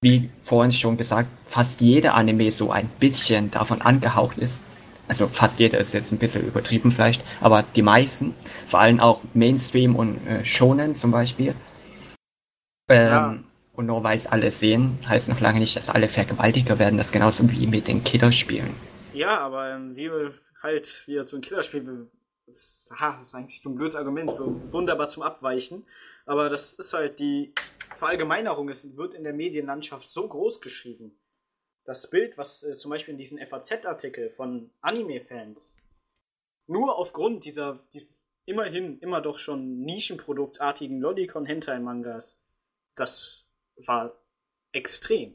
wie vorhin schon gesagt, fast jeder Anime so ein bisschen davon angehaucht ist. Also fast jeder ist jetzt ein bisschen übertrieben vielleicht, aber die meisten, vor allem auch Mainstream und äh, Shonen zum Beispiel. Ähm, Ja. Und nur weil es alle sehen, heißt noch lange nicht, dass alle Vergewaltiger werden. Das genauso wie mit den Killerspielen. Ja, aber ähm, wie halt wieder zu einem Killerspiel, das, das ist eigentlich so ein blödes Argument, so wunderbar zum Abweichen. Aber das ist halt die Verallgemeinerung, es wird in der Medienlandschaft so groß geschrieben. Das Bild, was äh, zum Beispiel in diesem FAZ-Artikel von Anime-Fans nur aufgrund dieser, dieses immerhin immer doch schon Nischenproduktartigen Lolicon-Hentai-Mangas, das war extrem.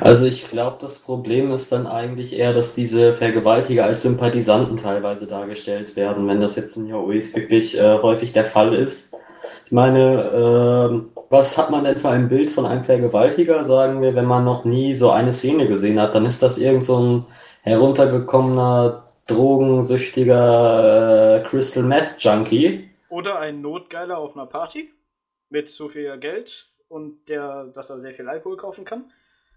Also ich glaube, das Problem ist dann eigentlich eher, dass diese Vergewaltiger als Sympathisanten teilweise dargestellt werden, wenn das jetzt in Yaois wirklich äh, häufig der Fall ist. Ich meine, ähm, was hat man denn für ein Bild von einem Vergewaltiger, sagen wir, wenn man noch nie so eine Szene gesehen hat? Dann ist das irgend so ein heruntergekommener, drogensüchtiger äh, Crystal Meth Junkie. Oder ein Notgeiler auf einer Party mit zu viel Geld und der, dass er sehr viel Alkohol kaufen kann.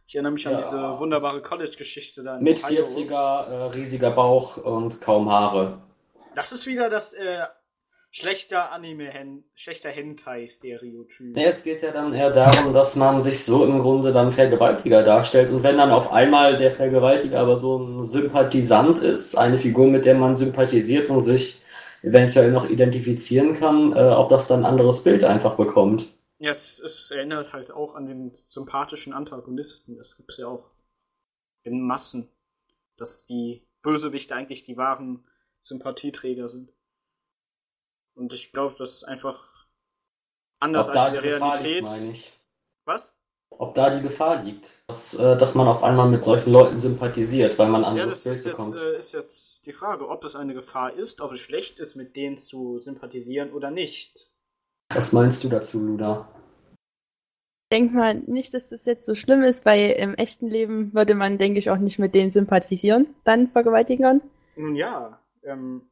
Ich erinnere mich an Ja. diese wunderbare College-Geschichte da Mit Ohio. 40er, äh, riesiger Bauch und kaum Haare. Das ist wieder das, äh, schlechter Anime, schlechter Hentai-Stereotyp. Nee, es geht ja dann eher darum, dass man sich so im Grunde dann Vergewaltiger darstellt. Und wenn dann auf einmal der Vergewaltiger aber so ein Sympathisant ist, eine Figur, mit der man sympathisiert und sich eventuell noch identifizieren kann, äh, ob das dann ein anderes Bild einfach bekommt. Ja, es, es erinnert halt auch an den sympathischen Antagonisten. Das gibt es ja auch in Massen, dass die Bösewichte eigentlich die wahren Sympathieträger sind. Und ich glaube, das ist einfach anders Ob als in die der Realität. liegt. Was? Ob da die Gefahr liegt, dass, äh, dass man auf einmal mit solchen Leuten sympathisiert, weil man ein Ja, anderes das Bild bekommt. äh, ist jetzt die Frage, ob es eine Gefahr ist, ob es schlecht ist, mit denen zu sympathisieren oder nicht. Was meinst du dazu, Luda? Denk mal nicht, dass das jetzt so schlimm ist, weil im echten Leben würde man, denke ich, auch nicht mit denen sympathisieren, dann Vergewaltigern. Nun ja, ähm,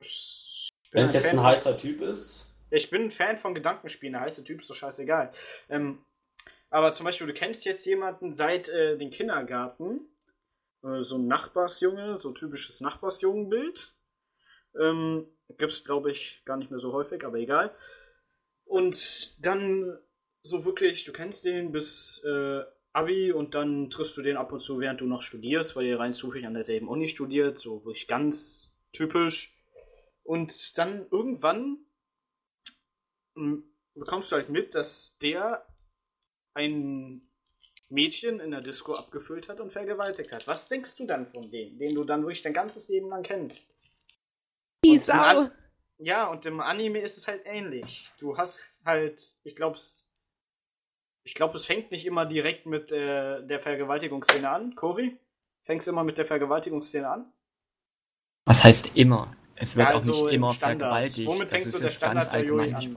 ich bin Wenn es ein jetzt Fan ein von- heißer Typ ist, Ich bin ein Fan von Gedankenspielen, der heiße Typ ist doch scheißegal. Ähm, aber zum Beispiel, du kennst jetzt jemanden seit äh, den Kindergarten, äh, so ein Nachbarsjunge, so typisches Nachbarsjungenbild. Ähm, gibt's, glaube ich, gar nicht mehr so häufig, aber egal. Und dann so wirklich, du kennst den bis äh, Abi und dann triffst du den ab und zu, während du noch studierst, weil ihr rein zufällig an derselben Uni studiert, so wirklich ganz typisch. Und dann irgendwann m, bekommst du halt mit, dass der ein Mädchen in der Disco abgefüllt hat und vergewaltigt hat. Was denkst du dann von dem, den du dann wirklich dein ganzes Leben lang kennst? Die Sau! Ja, und im Anime ist es halt ähnlich. Du hast halt, ich glaube, ich glaube, es fängt nicht immer direkt mit äh, der Vergewaltigungsszene an. Cory? Fängst immer mit der Vergewaltigungsszene an? Was heißt immer? Es wird Ja, auch nicht also im immer Standard. vergewaltigt. Womit fängst du der Standard der Yuri allgemein an?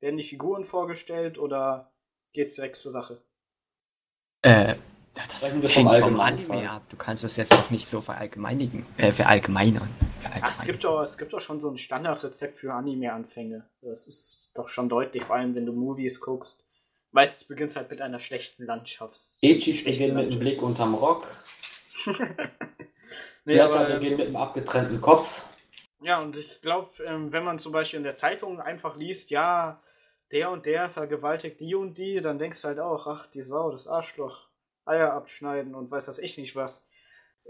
Werden die Figuren vorgestellt oder geht's direkt zur Sache? Äh, das vom hängt vom Fall. Anime ab. Du kannst das jetzt auch nicht so verallgemeinigen. Äh, verallgemeinern. Ach, es gibt doch, es gibt doch schon so ein Standardrezept für Anime-Anfänge. Das ist doch schon deutlich, vor allem wenn du Movies guckst. Meistens beginnt es halt mit einer schlechten Landschaft. Echis beginnt mit einem. Blick unterm Rock, nee, aber, beginnen mit einem abgetrennten Kopf. Ja, und ich glaube, ähm, wenn man zum Beispiel in der Zeitung einfach liest, ja, der und der vergewaltigt die und die, dann denkst du halt auch, ach, die Sau, das Arschloch, Eier abschneiden und weiß das echt nicht was.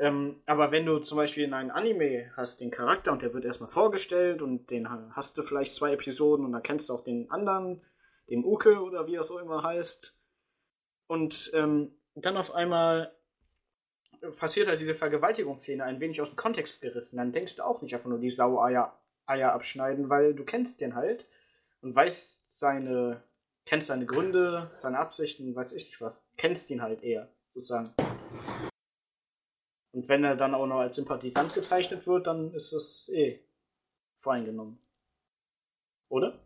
Ähm, aber wenn du zum Beispiel in einem Anime hast den Charakter und der wird erstmal vorgestellt und den ha- hast du vielleicht zwei Episoden und dann kennst du auch den anderen, den Uke oder wie das auch immer heißt. Und ähm, dann auf einmal passiert halt diese Vergewaltigungsszene ein wenig aus dem Kontext gerissen. Dann denkst du auch nicht einfach nur die Sau Eier, Eier abschneiden, weil du kennst den halt und weißt seine, kennst seine Gründe, seine Absichten, weiß ich nicht was. Kennst ihn halt eher, sozusagen. Und wenn er dann auch noch als Sympathisant bezeichnet wird, dann ist es eh voreingenommen. Oder?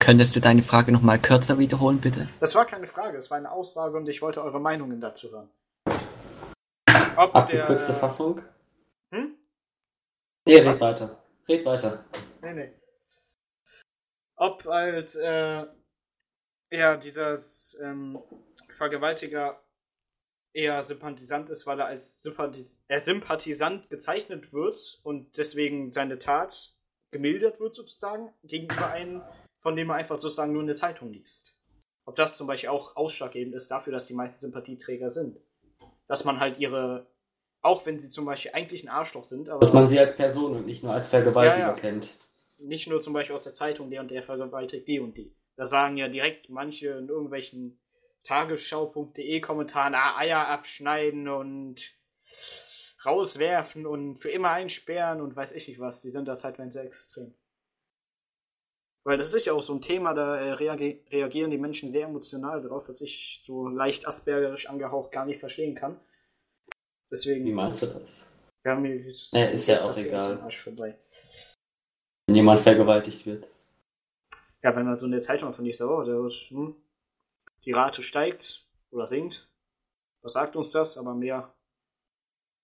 Könntest du deine Frage nochmal kürzer wiederholen, bitte? Das war keine Frage, es war eine Aussage und ich wollte eure Meinungen dazu hören. Ob Abgekürzte der, Fassung. Hm? Nee, red weiter. Red weiter. Nee, nee. Ob halt, äh, ja, dieser ähm, Vergewaltiger eher Sympathisant ist, weil er als Sympathis er Sympathisant gezeichnet wird und deswegen seine Tat gemildert wird sozusagen gegenüber einem, von dem er einfach sozusagen nur in der Zeitung liest. Ob das zum Beispiel auch ausschlaggebend ist dafür, dass die meisten Sympathieträger sind. Dass man halt ihre, auch wenn sie zum Beispiel eigentlich ein Arschloch sind, aber Dass man sie als Person und nicht nur als Vergewaltiger Ja, ja. kennt. nicht nur zum Beispiel aus der Zeitung, der und der vergewaltigt die und die. Da sagen ja direkt manche in irgendwelchen Tagesschau.de Kommentaren, ah, Eier abschneiden und rauswerfen und für immer einsperren und weiß ich nicht was. Die sind da zeitweise sehr extrem. Weil das ist ja auch so ein Thema, da äh, reagieren die Menschen sehr emotional drauf, was ich so leicht aspergerisch angehaucht gar nicht verstehen kann. Deswegen. Wie meinst du das? Ja, mir ist, Ja, ist ja auch egal. Wenn jemand vergewaltigt wird. Ja, wenn man so in der Zeitung von nicht so, oh, der ist, hm, die Rate steigt oder sinkt, was sagt uns das? Aber mehr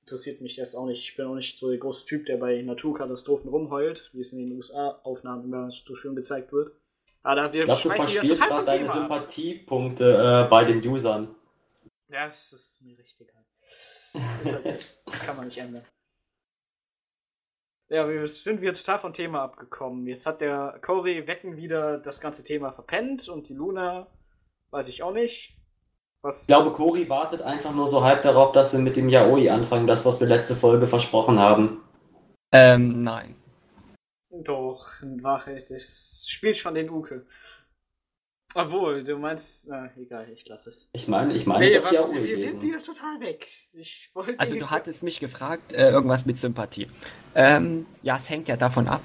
interessiert mich jetzt auch nicht. Ich bin auch nicht so der große Typ, der bei Naturkatastrophen rumheult, wie es in den USA-Aufnahmen immer so schön gezeigt wird. Aber da wir glaube, du verspielst gerade deine Thema. Sympathiepunkte äh, bei den Usern. Ja, es ist mir richtig halt. Kann man nicht ändern. Ja, wir sind wieder total vom Thema abgekommen. Jetzt hat der Cory Wecken wieder das ganze Thema verpennt und die Luna, weiß ich auch nicht. Was Ich glaube, Cory wartet einfach nur so halb darauf, dass wir mit dem Yaoi anfangen, das, was wir letzte Folge versprochen haben. Ähm, nein. Doch, in Wahrheit, das spielt schon den Uke. Obwohl, du meinst, na, egal, ich lass es. Ich meine, ich meine Nee, das was, Yaoi wir sind wieder total weg. Ich wollte Also du hattest mich gefragt, äh, irgendwas mit Sympathie. Ähm, ja, es hängt ja davon ab,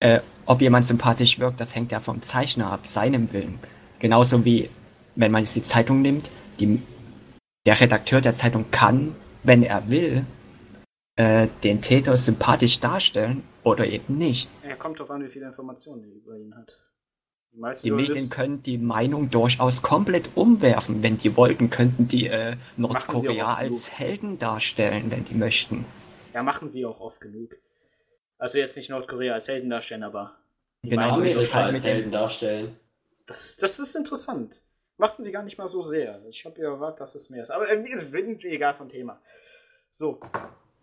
äh, ob jemand sympathisch wirkt, das hängt ja vom Zeichner ab, seinem Willen. Genauso wie, wenn man jetzt die Zeitung nimmt, die, der Redakteur der Zeitung kann, wenn er will, äh, den Täter sympathisch darstellen oder eben nicht. Ja, kommt drauf an, wie viele Informationen er über ihn hat. Die Die Medien können die Meinung durchaus komplett umwerfen. Wenn die wollten, könnten die äh, Nordkorea auch genug. als Helden darstellen, wenn die möchten. Ja, machen sie auch oft genug. Also jetzt nicht Nordkorea als Helden darstellen, aber die Genau, so ist es halt als mit Helden darstellen. Das, das ist interessant. Machten sie gar nicht mal so sehr. Ich habe ja erwartet, dass es mehr ist. Aber äh, ist egal vom Thema. So,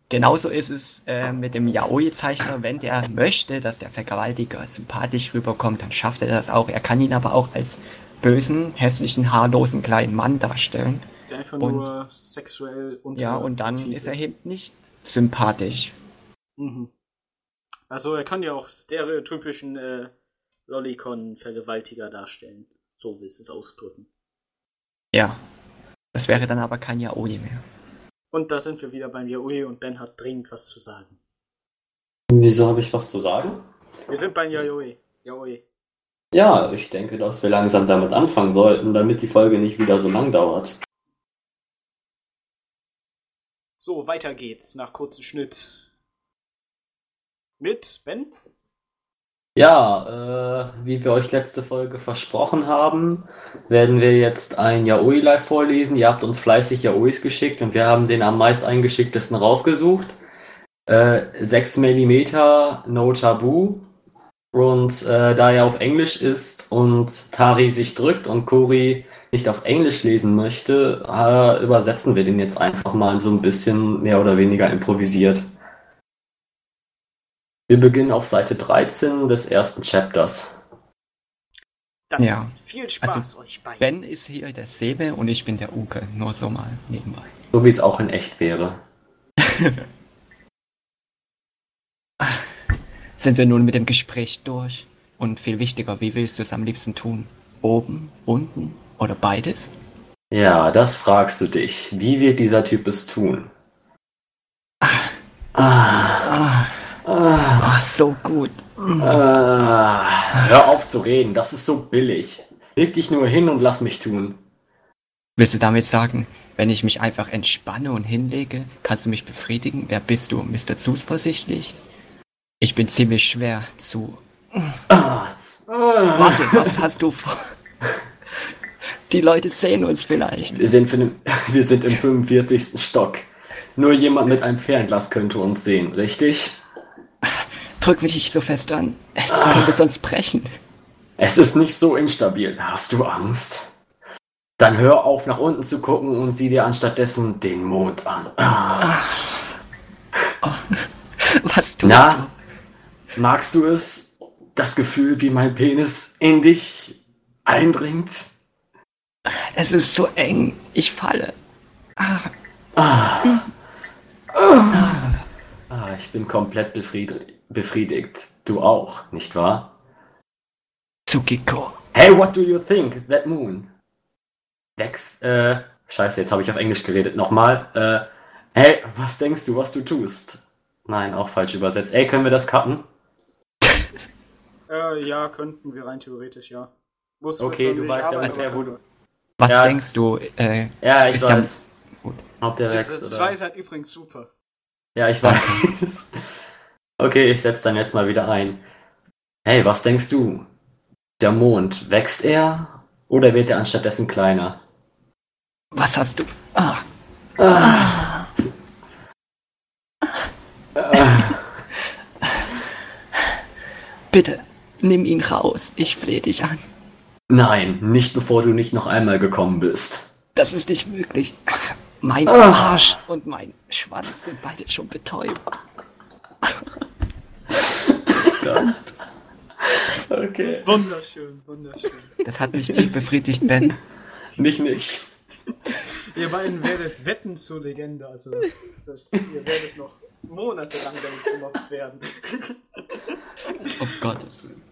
Genauso ist es äh, mit dem Yaoi-Zeichner, wenn der möchte, dass der Vergewaltiger sympathisch rüberkommt, dann schafft er das auch. Er kann ihn aber auch als bösen, hässlichen, haarlosen kleinen Mann darstellen. der einfach Und- nur sexuell unter Ja, und dann ist er eben nicht sympathisch. Mhm. Also er kann ja auch stereotypischen äh, Lollicon-Vergewaltiger darstellen. So willst du es ausdrücken. Ja. Das wäre dann aber kein Yaoi mehr. Und da sind wir wieder beim Yaoi und Ben hat dringend was zu sagen. Wieso habe ich was zu sagen? Wir sind beim Yaoi. Yaoi. Ja, ich denke, dass wir langsam damit anfangen sollten, damit die Folge nicht wieder so lang dauert. So, weiter geht's nach kurzem Schnitt. Mit Ben? Ja, äh, wie wir euch letzte Folge versprochen haben, werden wir jetzt ein Yaoi live vorlesen. Ihr habt uns fleißig Yaois geschickt und wir haben den am meist eingeschicktesten rausgesucht. Äh, 6 mm No Tabu. Und äh, da er auf Englisch ist und Tari sich drückt und Kori nicht auf Englisch lesen möchte, äh, übersetzen wir den jetzt einfach mal so ein bisschen mehr oder weniger improvisiert. Wir beginnen auf Seite 13 des ersten Chapters. Dann Ja. viel Spaß Also, euch beiden. Ben ist hier der Sebe und ich bin der Uke. Nur so mal nebenbei. So wie es auch in echt wäre. Sind wir nun mit dem Gespräch durch? Und viel wichtiger, wie willst du es am liebsten tun? Oben, unten oder beides? Ja, das fragst du dich. Wie wird dieser Typ es tun? Ah, Ah, ah, ah so gut. ah. Hör auf zu reden, das ist so billig. Leg dich nur hin und lass mich tun. Willst du damit sagen, wenn ich mich einfach entspanne und hinlege, kannst du mich befriedigen? Wer bist du, Mr. Zuversichtlich? Ich bin ziemlich schwer zu... Ah, ah. Warte, was hast du vor? Die Leute sehen uns vielleicht. Wir sind, für den, wir sind im 45. Stock. Nur jemand mit einem Fernglas könnte uns sehen, richtig? Drück mich nicht so fest an. Es könnte sonst brechen. Es ist nicht so instabil. Hast du Angst? Dann hör auf, nach unten zu gucken und sieh dir anstattdessen den Mond an. Ah. Was tust Na, magst du es? Das Gefühl, wie mein Penis in dich eindringt? du? Es ist so eng. Ich falle. Ah, Ah. Ah. Ah, ich bin komplett befried befriedigt. Du auch, nicht wahr? Tsukiko. Hey, what do you think? That moon. Dex, äh, scheiße, jetzt habe ich auf Englisch geredet. Nochmal. Äh, hey, was denkst du, was du tust? Nein, auch falsch übersetzt. Ey, können wir das cutten? Äh, ja, könnten wir rein theoretisch, ja. Muss Okay, du weißt ja ungefähr, wo du- Was Ja. denkst du? Äh, Ja, ich Ist weiß. Gut. Ob der Das ist oder... zwei seid übrigens super. Ja, ich weiß. Okay, ich setz dann jetzt mal wieder ein. Hey, was denkst du? Der Mond, wächst er oder wird er anstattdessen kleiner? was hast du? Ah, Ah. Ah. bitte, nimm ihn raus. Ich flehe dich an. Nein, nicht bevor du nicht noch einmal gekommen bist. Das ist nicht möglich. Mein Ah. Arsch und mein Schwanz sind beide schon betäubt. Gott. Okay. Wunderschön, wunderschön. Das hat mich tief befriedigt, Ben. Mich nicht. Ihr beiden werdet wetten zur Legende. Also, das, das, ihr werdet noch monatelang damit gemobbt werden. Oh Gott.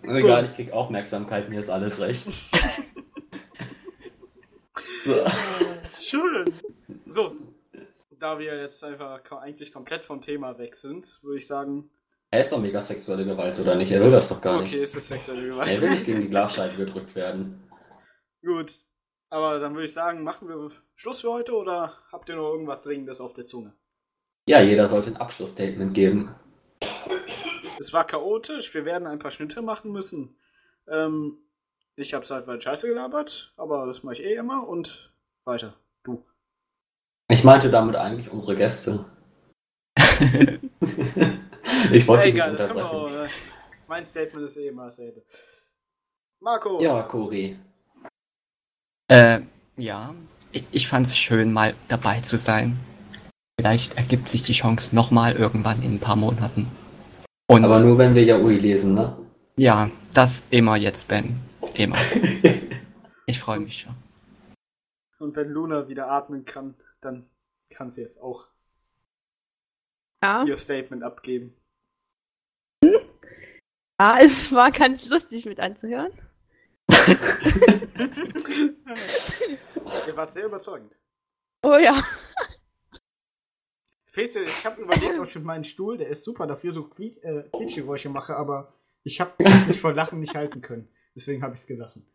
Egal, ich krieg Aufmerksamkeit, mir ist alles recht. So. Schön. So, da wir jetzt einfach eigentlich komplett vom Thema weg sind, würde ich sagen, Er ist doch mega sexuelle Gewalt, oder nicht? Er will das doch gar nicht. okay, es ist sexuelle Er will Gewalt. nicht gegen die Glasscheibe gedrückt werden. Gut, aber dann würde ich sagen, machen wir Schluss für heute oder habt ihr noch irgendwas Dringendes auf der Zunge? Ja, jeder sollte ein Abschlussstatement geben. Es war chaotisch, wir werden ein paar Schnitte machen müssen. Ähm, ich habe zeitweilig Scheiße gelabert, aber das mache ich eh immer und weiter. Du. Ich meinte damit eigentlich unsere Gäste. ich wollte nicht egal, das unterbrechen. auch. äh, Mein Statement ist eh immer dasselbe. Marco. Ja, Cori. Äh, ja. Ich, ich fand's schön, mal dabei zu sein. Vielleicht ergibt sich die Chance nochmal irgendwann in ein paar Monaten. Und Aber nur wenn wir Yaoi lesen, ne? ja, das immer jetzt, Ben. Immer. Ich freue mich schon. Und wenn Luna wieder atmen kann, dann kann sie jetzt auch Ja. ihr Statement abgeben. ja, es war ganz lustig mit anzuhören. Ihr wart sehr überzeugend. Oh ja. Fete, ich habe überlegt, ob ich mit meinem Stuhl, der ist super dafür, so Quiet äh, Quietschgeräusche mache, aber ich habe mich vor Lachen nicht halten können. Deswegen habe ich es gelassen.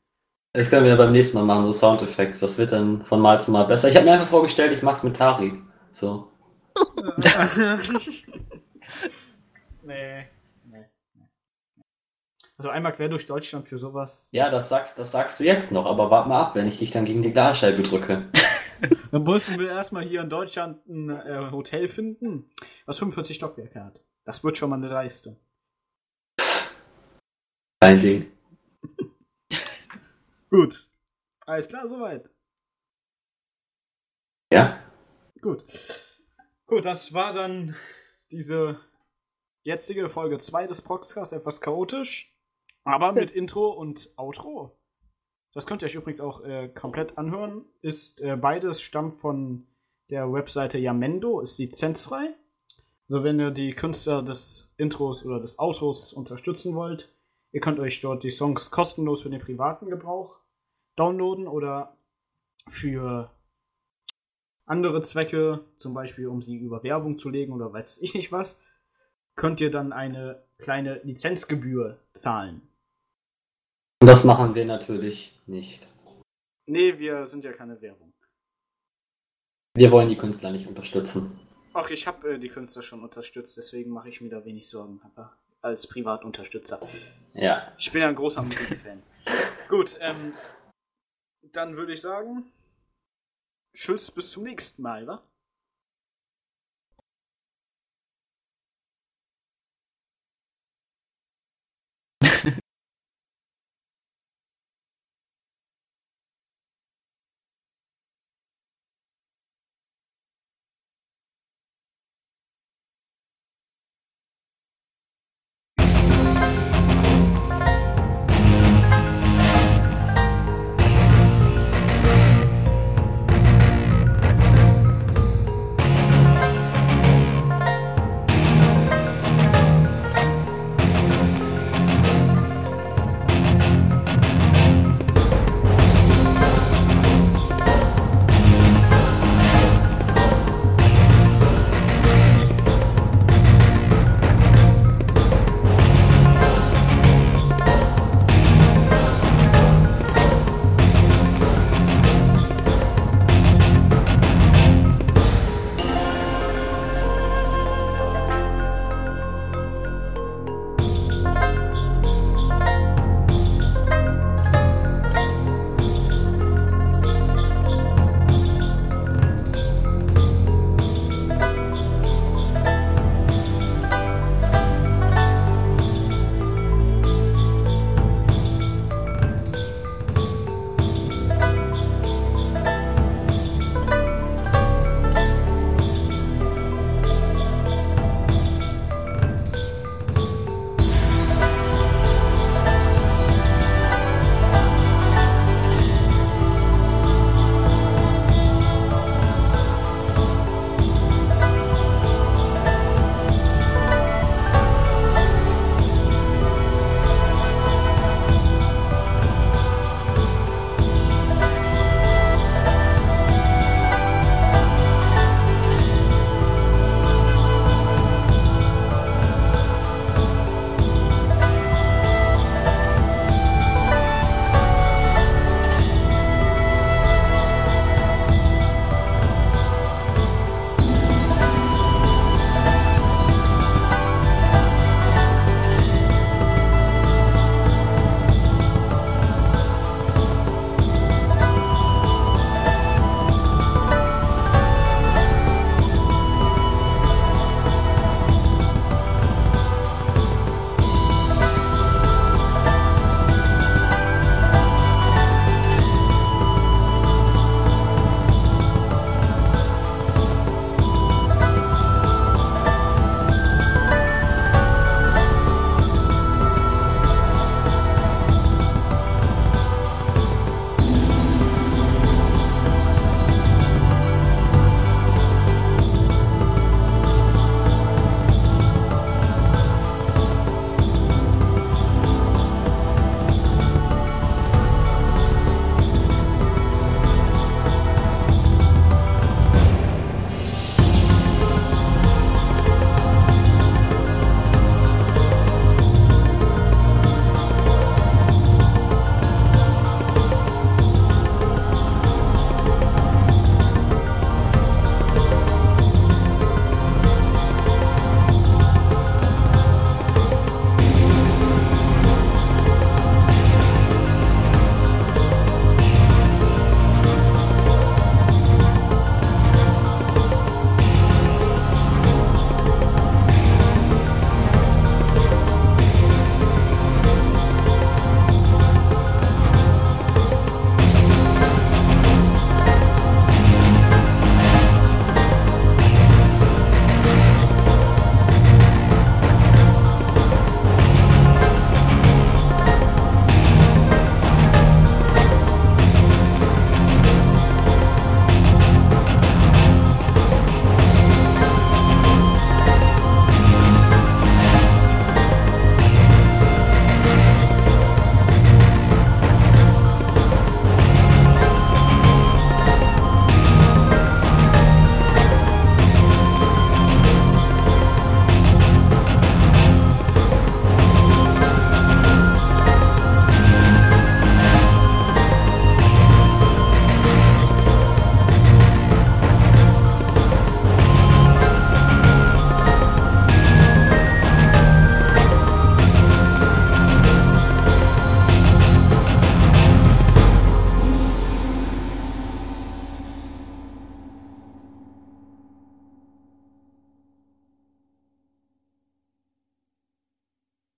Das können wir beim nächsten Mal machen, so Soundeffekte. Das wird dann von Mal zu Mal besser. Ich habe mir einfach vorgestellt, ich mach's mit Tari. So. nee, nee. Also einmal quer durch Deutschland für sowas. Ja, das sagst, das sagst du jetzt noch, aber wart mal ab, wenn ich dich dann gegen die Glasscheibe drücke. Dann müssen wir erstmal hier in Deutschland ein äh, Hotel finden, was 45 Stockwerke hat. Das wird schon mal eine Leistung. Kein Ding. Gut. Alles klar, soweit. Ja? Gut. Gut, das war dann diese jetzige Folge 2 des Proxcast, etwas chaotisch, aber mit Intro und Outro. Das könnt ihr euch übrigens auch äh, komplett anhören. Ist äh, beides stammt von der Webseite Yamendo, ist lizenzfrei. Also wenn ihr die Künstler des Intros oder des Outros unterstützen wollt, ihr könnt euch dort die Songs kostenlos für den privaten Gebrauch downloaden oder für andere Zwecke, zum Beispiel um sie über Werbung zu legen oder weiß ich nicht was, könnt ihr dann eine kleine Lizenzgebühr zahlen. Und das machen wir natürlich nicht. Nee, wir sind ja keine Werbung. Wir wollen die Künstler nicht unterstützen. Ach, ich habe äh, die Künstler schon unterstützt, deswegen mache ich mir da wenig Sorgen aber als Privatunterstützer. Ja. Ich bin ja ein großer Musikfan. Gut, ähm, dann würde ich sagen, tschüss, bis zum nächsten Mal, wa?